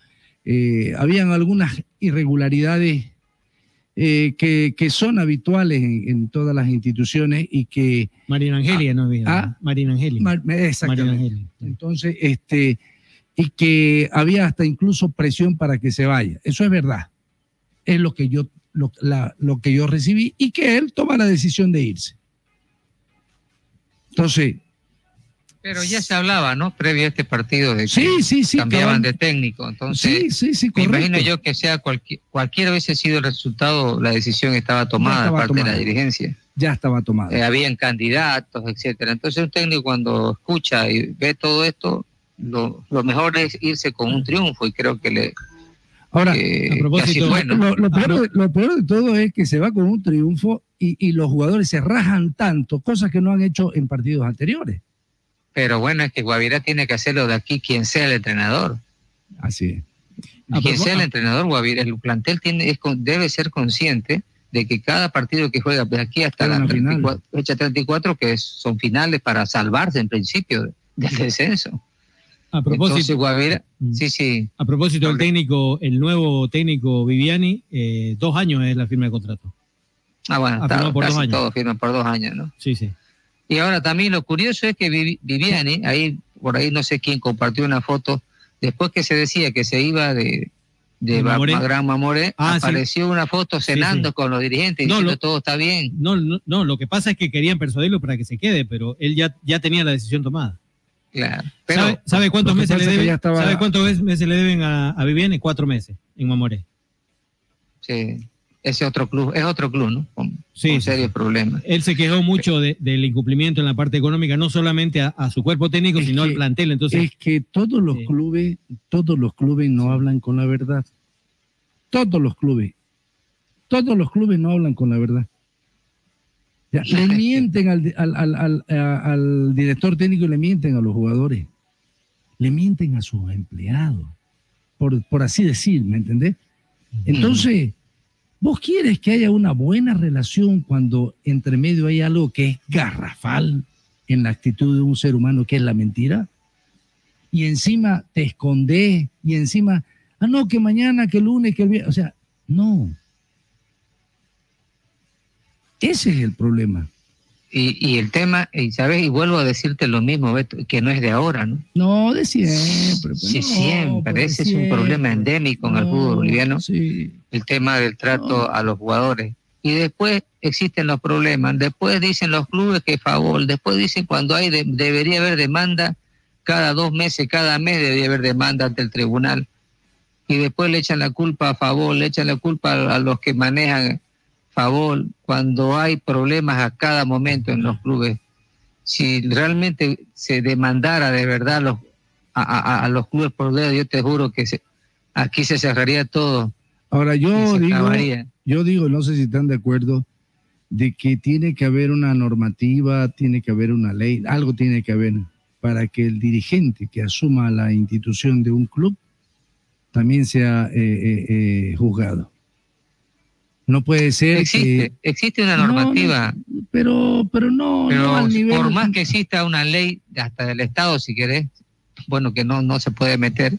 eh, habían algunas irregularidades eh, que, que son habituales en, en todas las instituciones y que... Marina Angelia, no Vigevani. Ah, Marina Angelia. Mar- exactamente. Marina Angelia. Entonces, este, y que había hasta incluso presión para que se vaya. Eso es verdad. Es lo que yo, lo, la- lo que yo recibí y que él toma la decisión de irse. Entonces, Pero ya se hablaba, ¿no? Previo a este partido de que Sí, sí, sí, cambiaban de técnico. Entonces, sí, sí, sí, me imagino yo que sea cualquier, cualquier hubiese sido el resultado, la decisión estaba tomada de parte de tomada. la dirigencia. Ya estaba tomado. Eh, habían candidatos, etcétera. Entonces un técnico cuando escucha y ve todo esto, lo, lo mejor es irse con un triunfo y creo que le, Ahora, que- a que propósito, así fue, ¿no? lo, lo peor, de- lo peor de todo es que se va con un triunfo y, y los jugadores se rajan tanto, cosas que no han hecho en partidos anteriores. Pero bueno, es que Guavirá tiene que hacerlo de aquí quien sea el entrenador. Así es. A Quien sea el entrenador, Guavirá, el plantel tiene, es con- debe ser consciente de que cada partido que juega de aquí hasta la una final. 34 fecha 34, que es- son finales para salvarse en principio del descenso. A propósito, Entonces, Guavirá, Mm. sí, sí, a propósito del técnico, el nuevo técnico Viviani, eh, dos años es la firma de contrato. ah, bueno, está- firmado por dos años. todos firman por dos años, ¿no? Sí, sí. Y ahora también lo curioso es que Vivi- Viviani, ahí por ahí no sé quién compartió una foto, después que se decía que se iba de, de ¿De Ba- Mamoré? Gran Mamoré, Ah, sí. apareció una foto cenando sí. con los dirigentes No, diciendo lo- todo está bien. No, no, no, lo que pasa es que querían persuadirlo para que se quede, pero él ya, ya tenía la decisión tomada. Claro. Pero, ¿Sabe, sabe cuántos meses le deben? estaba- ¿Sabe cuántos meses le deben a, a Viviani? Cuatro meses en Mamoré. sí, ese otro club, es otro club, ¿no? Con, Sí, con serios problemas. Él se quejó mucho de- del incumplimiento en la parte económica, no solamente a, a su cuerpo técnico, Es sino al plantel. Entonces, es que todos los Sí. clubes, todos los clubes no hablan con la verdad. Todos los clubes. Todos los clubes no hablan con la verdad. Ya, le mienten al, al- al- al director técnico y le mienten a los jugadores. Le mienten a sus empleados. Por, por así decir, ¿me entendés? Entonces, vos quieres que haya una buena relación cuando entre medio hay algo que es garrafal en la actitud de un ser humano, que es la mentira y encima te escondes y encima, ah, no, que mañana, que lunes, que el viernes, o sea, no. Ese es el problema. Y, y el tema, y sabes, y vuelvo a decirte lo mismo, Beto, que no es de ahora, ¿no? No, de siempre. pues, Sí, no, siempre. Ese es un problema endémico en el fútbol No, boliviano, sí. el tema del trato a los jugadores. Y después existen los problemas. Después dicen los clubes que favor. Después dicen cuando hay de- debería haber demanda cada dos meses, cada mes debería haber demanda ante el tribunal. Y después le echan la culpa a favor, le echan la culpa a, a los que manejan favor cuando hay problemas a cada momento en los clubes. Si realmente se demandara de verdad los, a, a- a los clubes por dedo, yo te juro que se- aquí se cerraría todo. Ahora yo digo, acabaría. yo digo, no sé si están de acuerdo, de que tiene que haber una normativa, tiene que haber una ley, algo tiene que haber para que el dirigente que asuma la institución de un club también sea eh, eh, eh, juzgado. No puede ser Existe, que, existe una No, no, normativa, pero, pero no, pero no al nivel. por más que exista una ley hasta del Estado, si querés, bueno, que no, no se puede meter,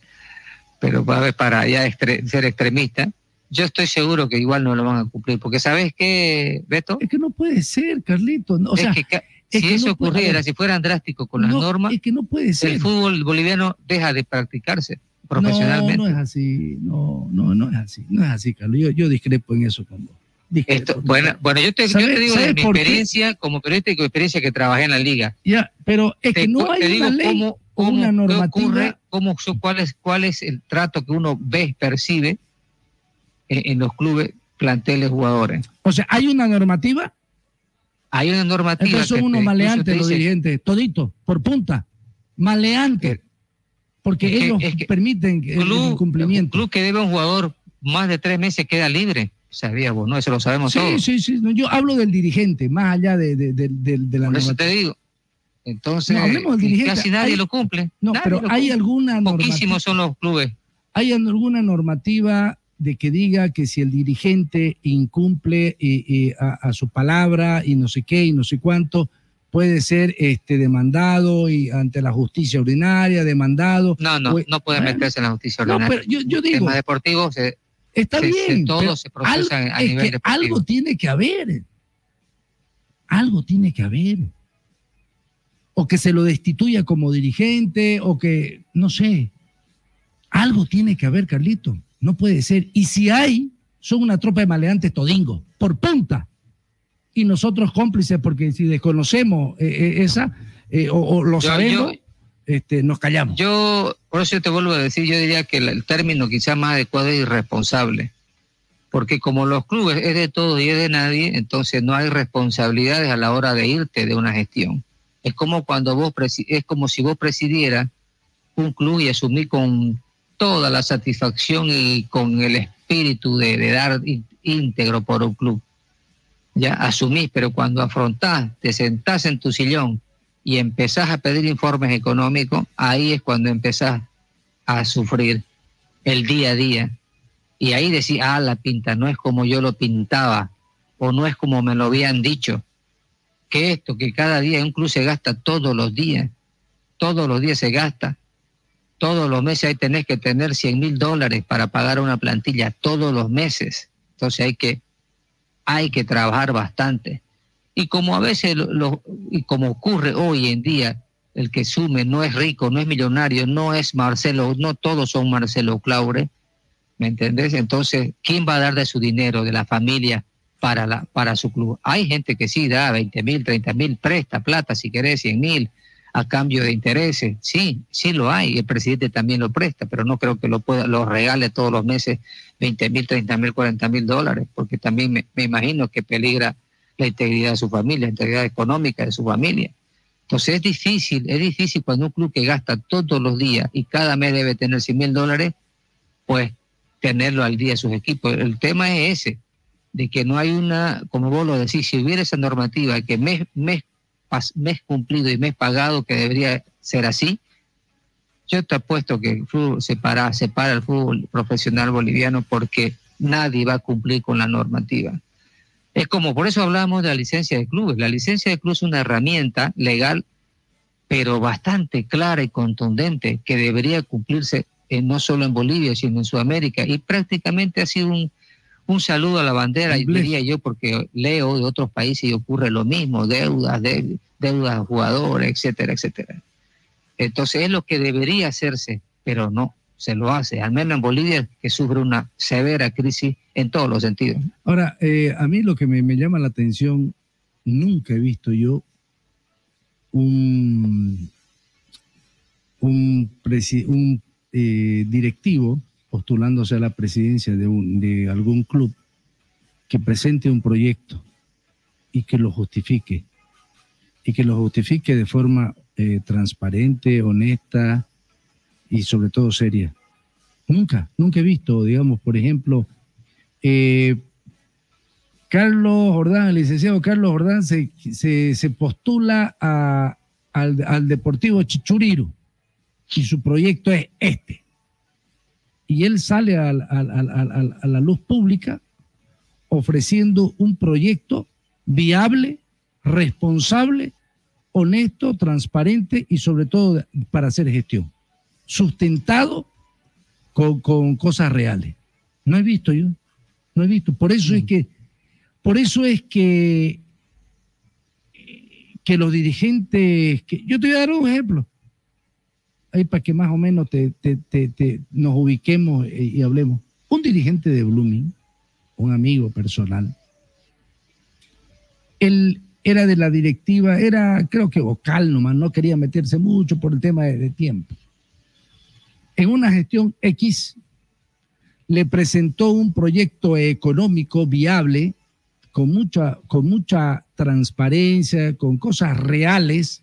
pero para ya extre- ser extremista, yo estoy seguro que igual no lo van a cumplir, porque ¿sabes qué, Beto? Es que no puede ser, Carlito. o Es sea, que es si que eso puede- ocurriera, si fueran drásticos con las no, normas, es que no puede ser. el fútbol boliviano deja de practicarse profesionalmente. No, no es así, no, no, no es así, no es así, Carlos. Yo, yo discrepo en eso con vos. Esto- bueno, bueno, yo te, yo ¿Sabe- te digo de mi qué? experiencia como periodista y experiencia que trabajé en la liga. Ya, pero es Te que no hay te digo una ley cómo, una qué ocurre, cómo, cuál, es, cuál es el trato que uno ve, percibe en, en los clubes, planteles, jugadores. O sea, hay una normativa, Hay una normativa. entonces son unos te- maleantes los dirigentes, todito, por punta, maleantes, porque es que- ellos es que permiten el club, incumplimiento. club que debe un jugador más de tres meses queda libre. Sabía vos, ¿no? Eso lo sabemos Sí, todos. sí, sí, no, yo hablo del dirigente, más allá de, de, de- de- la Por eso te digo. Entonces, No, casi nadie Hay- lo cumple. No, Nadie pero hay cumple. alguna normativa. Poquísimos son los clubes. ¿Hay alguna normativa de que diga que si el dirigente incumple eh, eh, a, a su palabra y no sé qué y no sé cuánto, puede ser este, demandado y ante la justicia ordinaria, demandado? No, no, o- no puede Bueno, meterse en la justicia No, ordinaria. pero yo, yo digo, Temas deportivos se- está se- se- bien, todo se procesa al- a es nivel que algo tiene que haber. Algo tiene que haber. O que se lo destituya como dirigente, o que, no sé, algo tiene que haber, Carlito. No puede ser. Y si hay, son una tropa de maleantes todingo, por punta. Y nosotros cómplices, porque si desconocemos eh, eh, esa, eh, o, o lo Yo- sabemos, yo- este, nos callamos. Yo, por eso yo te vuelvo a decir, yo diría que el, el término quizá más adecuado es irresponsable. Porque como los clubes es de todo y es de nadie, entonces no hay responsabilidades a la hora de irte de una gestión. Es como cuando vos es como si vos presidieras un club y asumir con toda la satisfacción y con el espíritu de, de dar íntegro por un club. Ya asumís, pero cuando afrontás, te sentás en tu sillón y empezás a pedir informes económicos, ahí es cuando empezás a sufrir el día a día. Y ahí decís, ah, la pinta no es como yo lo pintaba, o no es como me lo habían dicho. Que esto, que cada día un club se gasta todos los días, todos los días se gasta, todos los meses ahí tenés que tener 100 mil dólares para pagar una plantilla, todos los meses. Entonces hay que, hay que trabajar bastante. Y como a veces, lo- y como ocurre hoy en día, el que sume no es rico, no es millonario, no es Marcelo, no todos son Marcelo Claure, ¿me entendés? Entonces, ¿quién va a dar de su dinero, de la familia, para, la, para su club? Hay gente que sí da 20 mil, 30 mil, presta plata, si querés, 100 mil, a cambio de intereses. Sí, sí lo hay, el presidente también lo presta, pero no creo que lo, pueda, lo regale todos los meses 20 mil, 30 mil, 40 mil dólares, porque también me, me imagino que peligra la integridad de su familia, la integridad económica de su familia. Entonces es difícil, es difícil cuando un club que gasta todos los días y cada mes debe tener 100 mil dólares, pues tenerlo al día sus equipos. El tema es ese, de que no hay una, como vos lo decís, si hubiera esa normativa que mes, mes, mes cumplido y mes pagado, que debería ser así, yo te apuesto que el fútbol se para, se para el fútbol profesional boliviano porque nadie va a cumplir con la normativa. Es como, por eso hablamos de la licencia de clubes. La licencia de club es una herramienta legal, pero bastante clara y contundente, que debería cumplirse eh, no solo en Bolivia, sino en Sudamérica. Y prácticamente ha sido un, un saludo a la bandera, y diría yo, porque leo de otros países y ocurre lo mismo, deudas, de- deudas a jugadores, etcétera, etcétera. Entonces es lo que debería hacerse, pero no se lo hace, al menos en Bolivia, que sufre una severa crisis en todos los sentidos. Ahora, eh, a mí lo que me, me llama la atención, nunca he visto yo un, un, eh, directivo postulándose a la presidencia de, un, de algún club que presente un proyecto y que lo justifique, y que lo justifique de forma eh, transparente, honesta y sobre todo seria. Nunca, nunca he visto, digamos, por ejemplo, eh, Carlos Jordán, el licenciado Carlos Jordán, se, se- postula a- al, al Deportivo Chichuriro y su proyecto es este. Y él sale al- al- al- al- al- a la luz pública ofreciendo un proyecto viable, responsable, honesto, transparente y sobre todo para hacer gestión, sustentado con, con cosas reales. No he visto yo, no he visto. Por eso es que, por eso es que, que los dirigentes, que, yo te voy a dar un ejemplo, ahí para que más o menos te, te- te- te- nos ubiquemos y hablemos. Un dirigente de Blooming, un amigo personal, él era de la directiva, era creo que vocal nomás, no quería meterse mucho por el tema de, de tiempo. En una gestión X le presentó un proyecto económico viable con mucha, con mucha transparencia, con cosas reales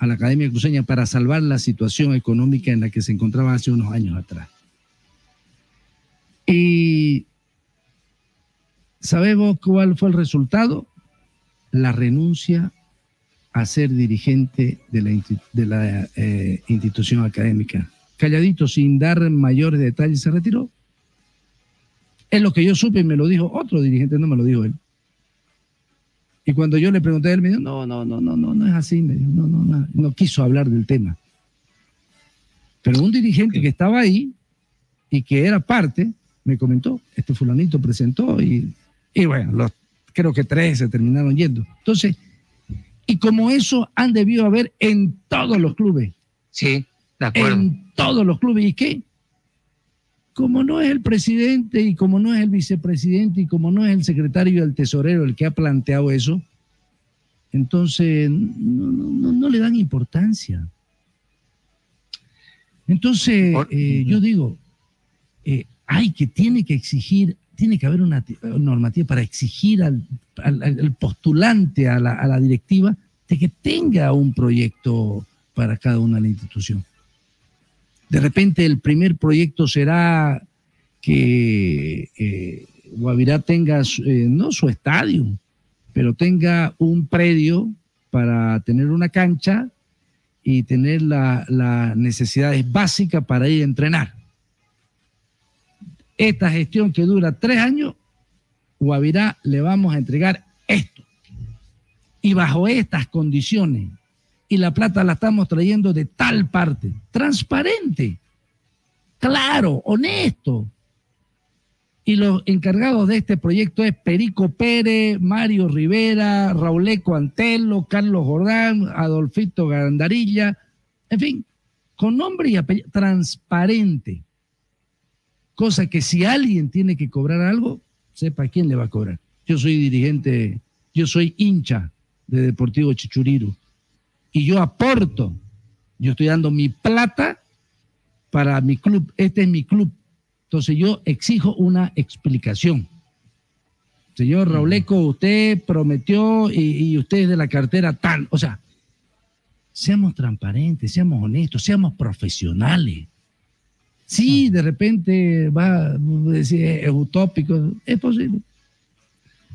a la Academia Cruceña para salvar la situación económica en la que se encontraba hace unos años atrás. Y ¿sabemos cuál fue el resultado? La renuncia a ser dirigente de la, eh, institución académica. Calladito, sin dar mayores detalles, se retiró. Es lo que yo supe y me lo dijo otro dirigente, no me lo dijo él. Y cuando yo le pregunté a él, me dijo, no, no, no, no, no, no es así, me dijo, no, no, no, no quiso hablar del tema. Pero un dirigente que estaba ahí y que era parte, me comentó, este fulanito presentó y, y bueno, los, creo que tres se terminaron yendo. Entonces, y como eso han debido haber en todos los clubes. Sí, de acuerdo. En todos los clubes. ¿Y qué? Como no es el presidente y como no es el vicepresidente y como no es el secretario y el tesorero el que ha planteado eso, entonces no, no- no- no le dan importancia. Entonces, eh, yo digo, eh, hay que, tiene que exigir, tiene que haber una ti- normativa para exigir al, al- al postulante, a la, a la directiva, de que tenga un proyecto para cada una de la institución. De repente el primer proyecto será que eh, Guavirá tenga, eh, no su estadio, pero tenga un predio para tener una cancha y tener las la necesidades básicas para ir a entrenar. Esta gestión que dura tres años, Guavirá le vamos a entregar esto. Y bajo estas condiciones, y la plata la estamos trayendo de tal parte, transparente, claro, honesto. Y los encargados de este proyecto es Perico Pérez, Mario Rivera, Rauleco Antelo, Carlos Jordán, Adolfito Gandarilla, en fin, con nombre y apellido, transparente. Cosa que si alguien tiene que cobrar algo, sepa quién le va a cobrar. Yo soy dirigente, yo soy hincha de Deportivo Chichuriro y yo aporto, yo estoy dando mi plata para mi club, este es mi club. Entonces yo exijo una explicación. Señor Rauleco, usted prometió y, y usted es de la cartera tan, o sea, seamos transparentes, seamos honestos, seamos profesionales. Sí, de repente va a decir es utópico, es posible.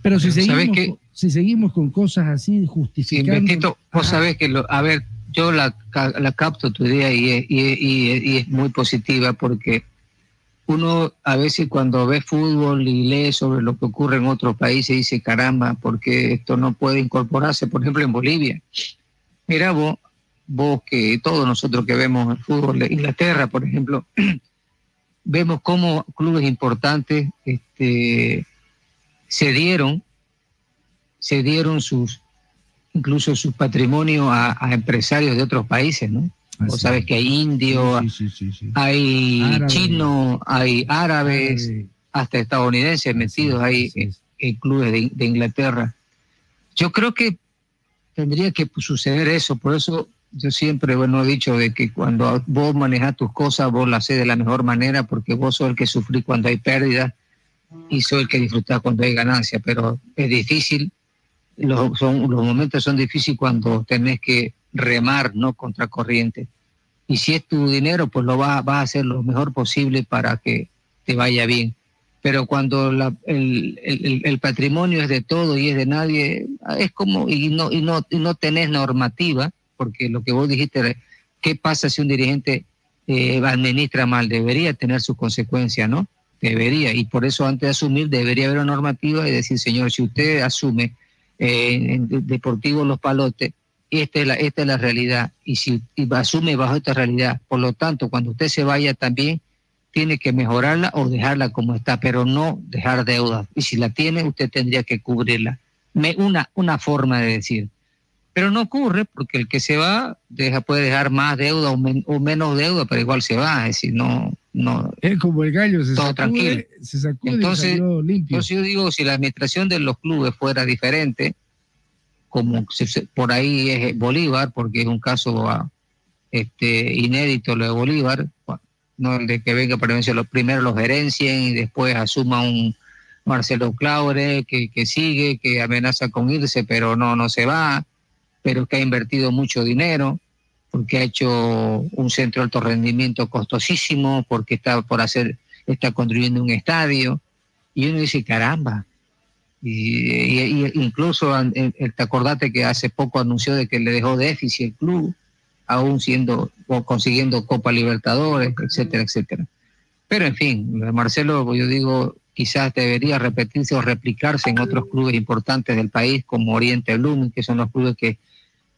Pero si Pero, ¿sabes seguimos, qué? Si seguimos con cosas así Sí, justificando. Betito, vos sabés que, lo, a ver, yo la, la capto tu idea y es, y, es- y y es muy positiva porque uno a veces cuando ve fútbol y lee sobre lo que ocurre en otros países dice, caramba, porque esto no puede incorporarse, por ejemplo, en Bolivia. Mira vos, vos que todos nosotros que vemos el fútbol de Inglaterra, por ejemplo, vemos cómo clubes importantes este, se dieron se dieron sus incluso su patrimonio a, a empresarios de otros países, ¿no? Vos sabes que hay indios, hay chinos, hay árabes, hasta estadounidenses metidos ahí en, en clubes de, de Inglaterra. Yo creo que tendría que suceder eso, por eso yo siempre, bueno, he dicho de que cuando vos manejas tus cosas, vos las haces de la mejor manera, porque vos sos el que sufrí cuando hay pérdida y soy el que disfruta cuando hay ganancia, pero es difícil, los, son, los momentos son difíciles cuando tenés que remar, ¿no? Contra corriente. Y si es tu dinero, pues lo vas, vas a hacer lo mejor posible para que te vaya bien. Pero cuando el, el- el patrimonio es de todo y es de nadie, es como, y no, y no, y no tenés normativa, porque lo que vos dijiste, ¿qué pasa si un dirigente eh, administra mal? Debería tener sus consecuencias, ¿no? Debería, y por eso antes de asumir debería haber una normativa y decir, señor, si usted asume eh, Deportivo Los Palotes, esta es la, esta es la realidad, y si asume bajo esta realidad, por lo tanto, cuando usted se vaya también, tiene que mejorarla o dejarla como está, pero no dejar deudas. Y si la tiene, usted tendría que cubrirla. Me, una, una forma de decir. Pero no ocurre porque el que se va deja, puede dejar más deuda o, men- o menos deuda, pero igual se va. Es decir, no, no, Es como el gallo, se todo sacude, tranquilo. se sacude Entonces, y salió limpio. entonces yo digo, si la administración de los clubes fuera diferente, como se- por ahí es Bolívar, porque es un caso ah, este, inédito lo de Bolívar, no el de que venga para los primero lo gerencien y después asuma un Marcelo Claure que, que sigue, que amenaza con irse, pero no, no se va, pero que ha invertido mucho dinero, porque ha hecho un centro de alto rendimiento costosísimo, porque está por hacer, está construyendo un estadio, y uno dice, caramba, y, y- y incluso te acordate que hace poco anunció de que le dejó déficit el club, aún siendo o consiguiendo Copa Libertadores, etcétera, etcétera. Pero en fin, Marcelo, yo digo, quizás debería repetirse o replicarse en otros clubes importantes del país, como Oriente Blooming, que son los clubes que,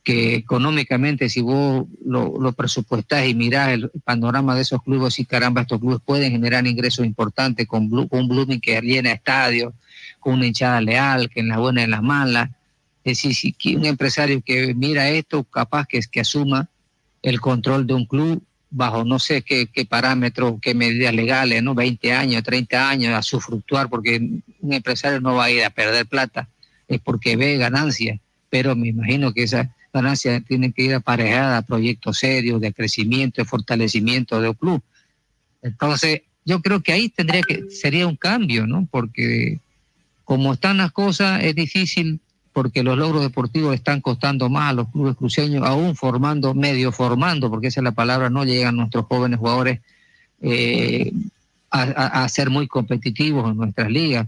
que económicamente, si vos lo, lo presupuestás y mirás el panorama de esos clubes, y caramba, estos clubes pueden generar ingresos importantes con, Blu- con un Blooming que llena estadios, con una hinchada leal, que en las buenas y en las malas. Es decir, si un empresario que mira esto, capaz que, que asuma el control de un club bajo no sé qué, qué parámetros, qué medidas legales, ¿no? 20 años, 30 años a su fructuar, porque un empresario no va a ir a perder plata, es porque ve ganancias, pero me imagino que esas ganancias tienen que ir aparejadas a proyectos serios de crecimiento, de fortalecimiento del club. Entonces, yo creo que ahí tendría que, sería un cambio, ¿no? Porque como están las cosas, es difícil porque los logros deportivos están costando más a los clubes cruceños, aún formando, medio formando, porque esa es la palabra, no llegan nuestros jóvenes jugadores eh, a, a- a ser muy competitivos en nuestras ligas.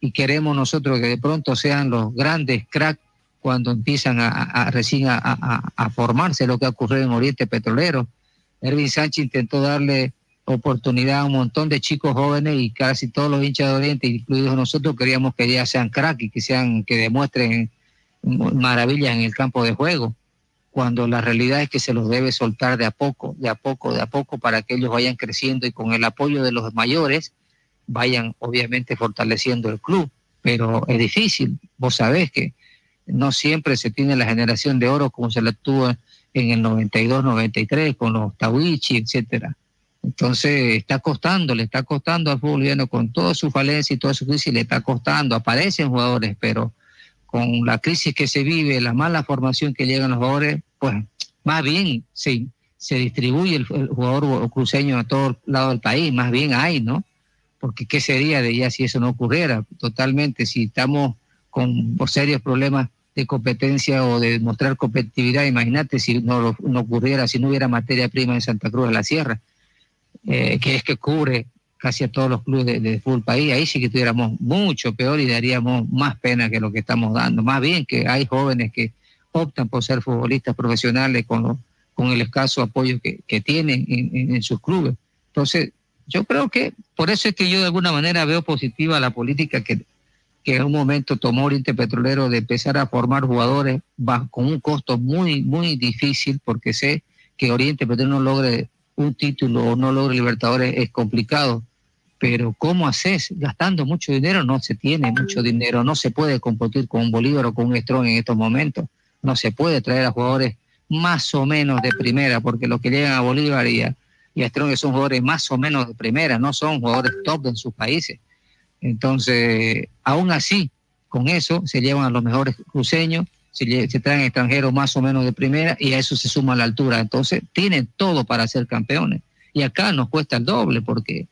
Y queremos nosotros que de pronto sean los grandes cracks cuando empiezan a, recién a formarse lo que ha ocurrido en Oriente Petrolero. Erwin Sánchez intentó darle oportunidad a un montón de chicos jóvenes y casi todos los hinchas de Oriente, incluidos nosotros, queríamos que ya sean crack y que sean, que demuestren maravillas en el campo de juego, cuando la realidad es que se los debe soltar de a poco, de a poco, de a poco, para que ellos vayan creciendo y con el apoyo de los mayores vayan obviamente fortaleciendo el club. Pero es difícil, vos sabés que no siempre se tiene la generación de oro como se la tuvo en el 92-93 con los Tawichi, etcétera. Entonces está costando, le está costando al fútbol boliviano con toda su falencia y toda su crisis, le está costando. Aparecen jugadores, pero con la crisis que se vive, la mala formación que llegan los jugadores, pues más bien se, se distribuye el, el jugador cruceño a todo lado del país, más bien hay, ¿no? Porque qué sería de ya si eso no ocurriera totalmente, si estamos con serios problemas de competencia o de mostrar competitividad, imagínate si no, ocurriera, si no hubiera materia prima en Santa Cruz de la Sierra, eh, que es que cubre casi a todos los clubes de, fútbol país, ahí sí que tuviéramos mucho peor y daríamos más pena que lo que estamos dando. Más bien que hay jóvenes que optan por ser futbolistas profesionales con, lo- con el escaso apoyo que, tienen en, en- en sus clubes. Entonces, yo creo que por eso es que yo de alguna manera veo positiva la política que, que en un momento tomó Oriente Petrolero de empezar a formar jugadores con un costo muy, muy difícil, porque sé que Oriente Petrolero no logre un título o no logre Libertadores es complicado. Pero ¿cómo haces? Gastando mucho dinero no se tiene mucho dinero, no se puede competir con un Bolívar o con un Strong en estos momentos. No se puede traer a jugadores más o menos de primera, porque los que llegan a Bolívar y a, y a Strong son jugadores más o menos de primera, no son jugadores top en sus países. Entonces, aún así, con eso se llevan a los mejores cruceños, se, traen extranjeros más o menos de primera y a eso se suma la altura. Entonces, tienen todo para ser campeones. Y acá nos cuesta el doble porque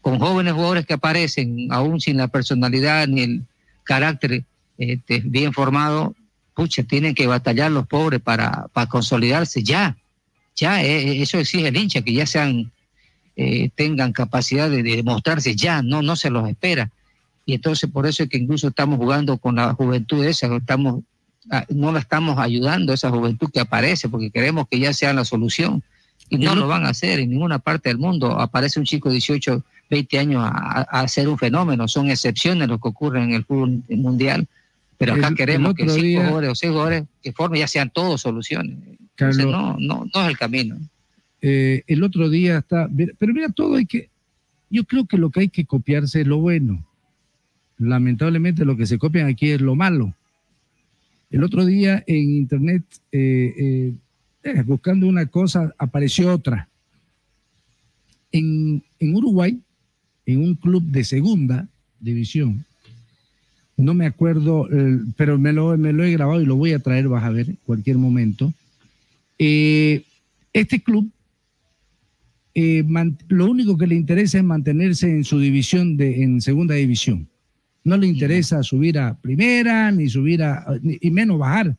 con jóvenes jugadores que aparecen, aún sin la personalidad ni el carácter este, bien formado, pucha, tienen que batallar los pobres para, consolidarse ya. Ya, eh, eso exige el hincha, que ya sean, eh, tengan capacidad de, de demostrarse ya, no, no se los espera. Y entonces por eso es que incluso estamos jugando con la juventud esa, estamos, ah, no la estamos ayudando, esa juventud que aparece, porque queremos que ya sea la solución. Y no lo van a hacer en ninguna parte del mundo. Aparece un chico de 18, 20 años a, a hacer un fenómeno. Son excepciones lo que ocurre en el fútbol mundial. Pero acá El- el queremos que otro cinco día- jugadores o seis jugadores que formen ya sean todos soluciones. Entonces, no, no, no es el camino. Eh, el otro día está, pero mira, todo hay que, yo creo que lo que hay que copiarse es lo bueno. Lamentablemente lo que se copian aquí es lo malo. El otro día en internet, eh, eh, buscando una cosa, apareció otra. En, en Uruguay, en un club de segunda división, no me acuerdo, pero me lo, me lo he grabado y lo voy a traer, vas a ver, en cualquier momento. Este club, eh, lo único que le interesa es mantenerse en su división, de, en segunda división. No le interesa subir a primera, ni subir a, ni- y menos bajar.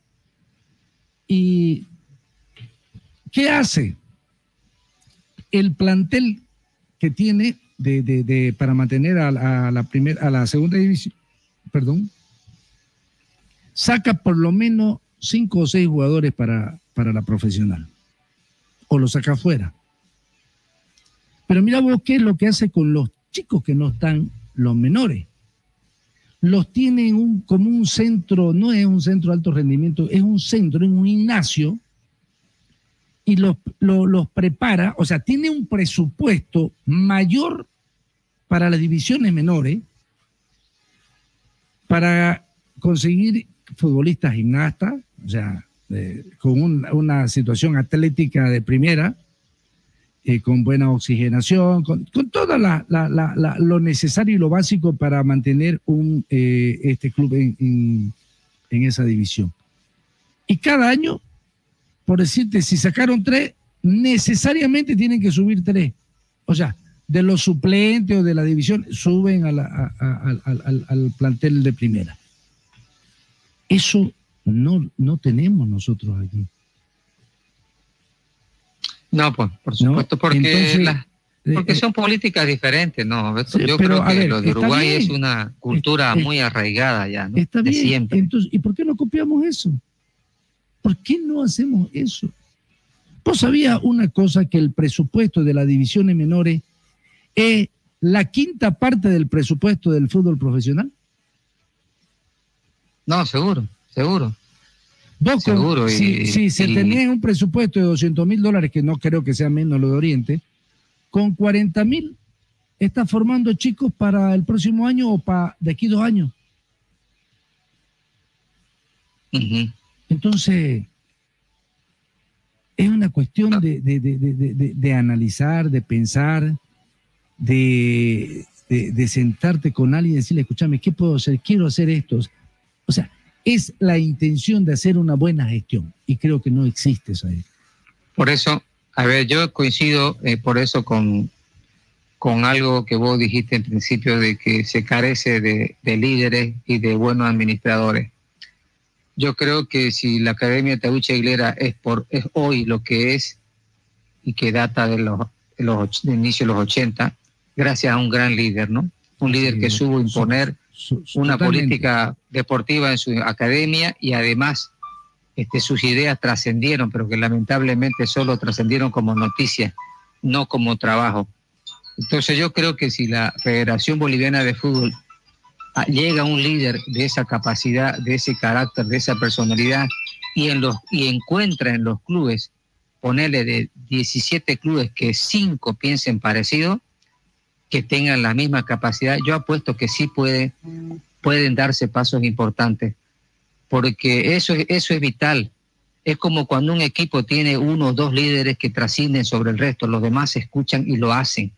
¿Y qué hace? El plantel que tiene de, de- de- para mantener a, la- a la primera, a la segunda división, perdón, saca por lo menos cinco o seis jugadores para, para la profesional. O lo saca afuera. Pero mira vos qué es lo que hace con los chicos que no están, los menores. Los tiene en un, como un centro, no es un centro de alto rendimiento, es un centro, es un gimnasio, y los, lo- los prepara, o sea, tiene un presupuesto mayor para las divisiones menores para conseguir futbolistas gimnastas, o sea, eh, con un- una situación atlética de primera, eh, con buena oxigenación, con, con todo lo necesario y lo básico para mantener un, eh, este club en, en- esa división. Y cada año, por decirte, si sacaron tres, necesariamente tienen que subir tres. O sea, de los suplentes o de la división, suben a la- a- al- al plantel de primera. Eso no, no tenemos nosotros aquí. No, pues, por supuesto, porque, Entonces, la- porque eh, son políticas diferentes, ¿no? Yo pero, creo que ver, lo de Uruguay bien. es una cultura Eh, eh, muy arraigada ya, ¿no? Está de bien. siempre. Entonces, ¿y por qué no copiamos eso? ¿Por qué no hacemos eso? ¿Vos sabías una cosa que el presupuesto de las divisiones menores es la quinta parte del presupuesto del fútbol profesional? No, seguro, seguro. Vos con- Seguro, si, y- si se y- tenía un presupuesto de 200 mil dólares, que no creo que sea menos lo de Oriente, con 40 mil está formando chicos para el próximo año o para de aquí dos años. Entonces, es una cuestión de, de- de- de- de- analizar, de pensar, de, de- de sentarte con alguien y decirle, escúchame, ¿qué puedo hacer? Quiero hacer esto. O sea, es la intención de hacer una buena gestión y creo que no existe esa. Por eso, a ver, yo coincido eh, por eso con, con algo que vos dijiste en principio de que se carece de, de líderes y de buenos administradores. Yo creo que si la Academia Taucha Aguilera es, por, es hoy lo que es y que data de los, de los de inicio de los 80, gracias a un gran líder, ¿no? Un líder que supo imponer una totalmente. política deportiva en su academia y además este, sus ideas trascendieron, pero que lamentablemente solo trascendieron como noticia, no como trabajo. Entonces yo creo que si la Federación Boliviana de Fútbol ah, llega a un líder de esa capacidad, de ese carácter, de esa personalidad y, en los, y encuentra en los clubes, ponerle de 17 clubes que 5 piensen parecido, que tengan la misma capacidad, yo apuesto que sí puede, pueden darse pasos importantes, porque eso, es- eso es vital. Es como cuando un equipo tiene uno o dos líderes que trascienden sobre el resto, los demás se escuchan y lo hacen,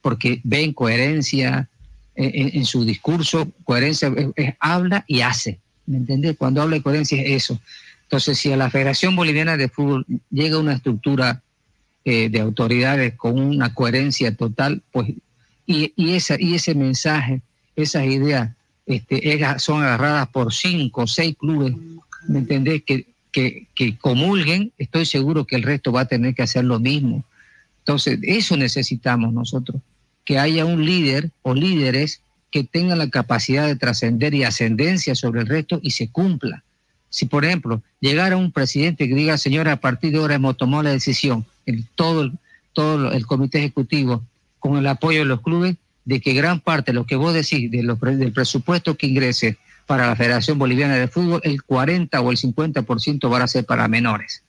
porque ven coherencia en, su discurso, coherencia es, habla y hace, ¿me entiendes? Cuando habla de coherencia es eso. Entonces, si a la Federación Boliviana de Fútbol llega una estructura eh, de autoridades con una coherencia total, pues, y, y, esa, y ese mensaje, esas ideas, este, es- son agarradas por cinco o seis clubes, ¿me entendés? Que, que, que comulguen, estoy seguro que el resto va a tener que hacer lo mismo. Entonces, eso necesitamos nosotros, que haya un líder o líderes que tengan la capacidad de trascender y ascendencia sobre el resto y se cumpla. Si, por ejemplo, llegara un presidente que diga, señora, a partir de ahora hemos tomado la decisión, el, todo, todo el comité ejecutivo, con el apoyo de los clubes, de que gran parte de lo que vos decís, de los del presupuesto que ingrese para la Federación Boliviana de Fútbol, el 40 o el 50% van a ser para menores.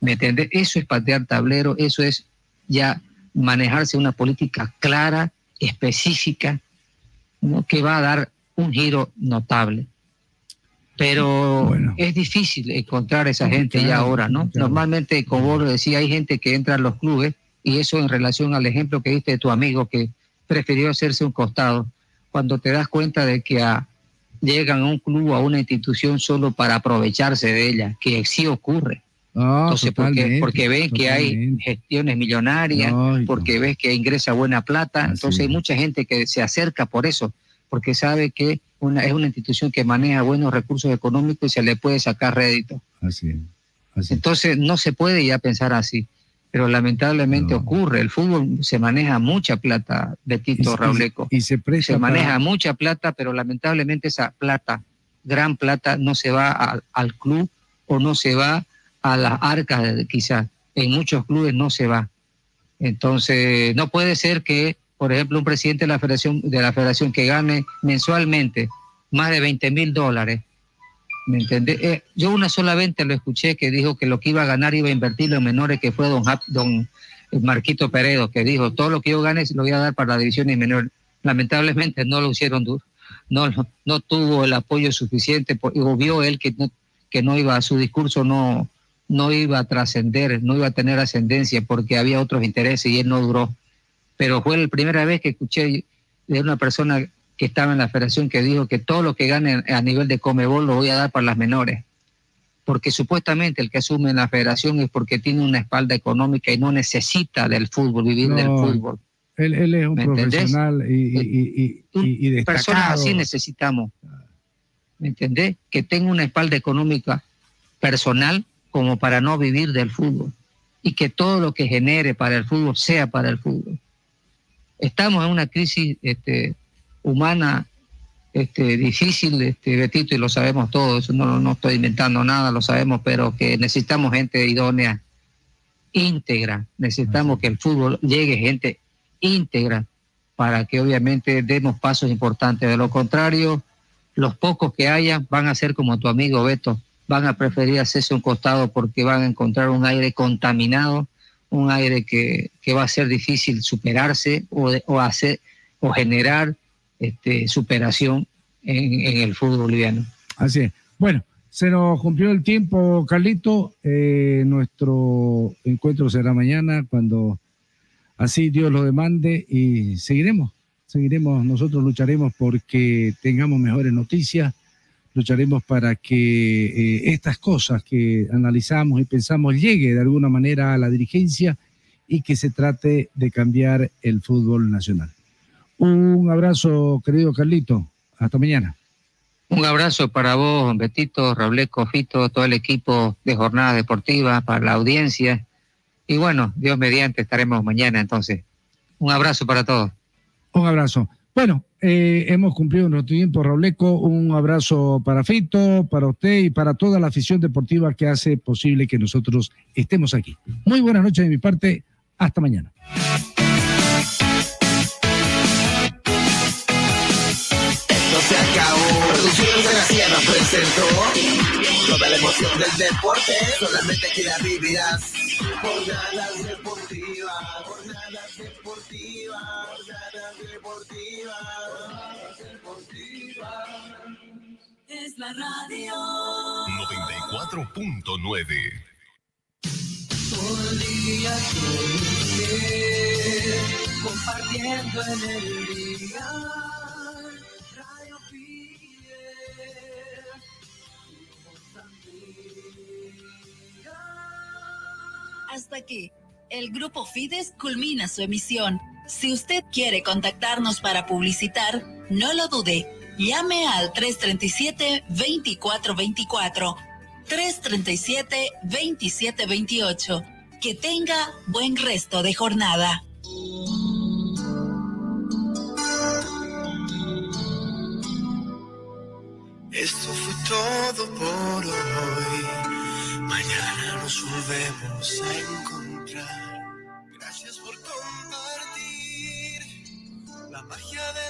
¿Me entiendes? Eso es patear tablero, eso es ya manejarse una política clara, específica, ¿no? que va a dar un giro notable. Pero es difícil encontrar esa gente ya ahora, ¿no? Normalmente, como vos lo decías, hay gente que entra a los clubes y eso en relación al ejemplo que diste de tu amigo que prefirió hacerse un costado, cuando te das cuenta de que a- llegan a un club o a una institución solo para aprovecharse de ella, que sí ocurre. Ah, Entonces, porque, porque ven que hay gestiones millonarias, porque ves que ingresa buena plata, entonces hay mucha gente que se acerca por eso, porque sabe que una, es una institución que maneja buenos recursos económicos y se le puede sacar rédito. Así es. Entonces no se puede ya pensar así, pero lamentablemente ocurre. El fútbol se maneja mucha plata, Betito Y- Rauleco. y se se maneja para- mucha plata, pero lamentablemente esa plata, gran plata, no se va al- al club o no se va a las arcas, quizás. En muchos clubes no se va. Entonces, no puede ser que, por ejemplo, un presidente de la federación, de la federación que gane mensualmente más de 20 mil dólares, ¿me entiendes? Eh, yo una sola vez lo escuché que dijo que lo que iba a ganar iba a invertirlo en menores, que fue don, don Marquito Peredo, que dijo, todo lo que yo gane lo voy a dar para las divisiones menores. Lamentablemente no lo hicieron duro, no, no, tuvo el apoyo suficiente, o vio él que no, que no iba, su discurso no, no iba a trascender, no iba a tener ascendencia porque había otros intereses y él no duró. Pero fue la primera vez que escuché de una persona que estaba en la federación que dijo que todo lo que gane a nivel de Comebol lo voy a dar para las menores. Porque supuestamente el que asume en la federación es porque tiene una espalda económica y no necesita del fútbol, vivir del fútbol. Él, él es un profesional y, y, y, y- y Personas destacado. así necesitamos. ¿me entendés? Que tenga una espalda económica personal como para no vivir del fútbol y que todo lo que genere para el fútbol sea para el fútbol. Estamos en una crisis este, humana este, difícil, este, Betito, y lo sabemos todos, no, no estoy inventando nada, lo sabemos, pero que necesitamos gente idónea, íntegra, necesitamos que el fútbol llegue gente íntegra para que obviamente demos pasos importantes. De lo contrario, los pocos que haya van a ser como tu amigo Beto, van a preferir hacerse un costado porque van a encontrar un aire contaminado, un aire que, que va a ser difícil superarse o, o hacer o generar este, superación en, el fútbol boliviano. Así es. Bueno, se nos cumplió el tiempo, Carlito. Eh, nuestro encuentro será mañana cuando así Dios lo demande y seguiremos, seguiremos, nosotros lucharemos porque tengamos mejores noticias, lucharemos para que eh, estas cosas que analizamos y pensamos llegue de alguna manera a la dirigencia y que se trate de cambiar el fútbol nacional. Un abrazo, querido Carlito. Hasta mañana. Un abrazo para vos, Betito, Rableco, Fito, todo el equipo de Jornada Deportiva, para la audiencia. Y bueno, Dios mediante, estaremos mañana entonces. Un abrazo para todos. Un abrazo. Bueno, eh, hemos cumplido nuestro tiempo, Robleco. Un abrazo para Fito, para usted y para toda la afición deportiva que hace posible que nosotros estemos aquí. Muy buenas noches de mi parte. Hasta mañana. De la Sierra presentó toda la emoción del deporte. Solamente aquí la vivirás. Jornadas deportivas, jornadas deportivas, jornadas deportivas, jornadas deportivas. Es la radio. 94.9. Todo el día con usted, compartiendo en el día. Hasta aquí, el grupo Fides culmina su emisión. Si usted quiere contactarnos para publicitar, no lo dude. Llame al 337-2424. 337-2728. Que tenga buen resto de jornada. Esto fue todo por hoy. Mañana nos volvemos a encontrar. Gracias por compartir la magia de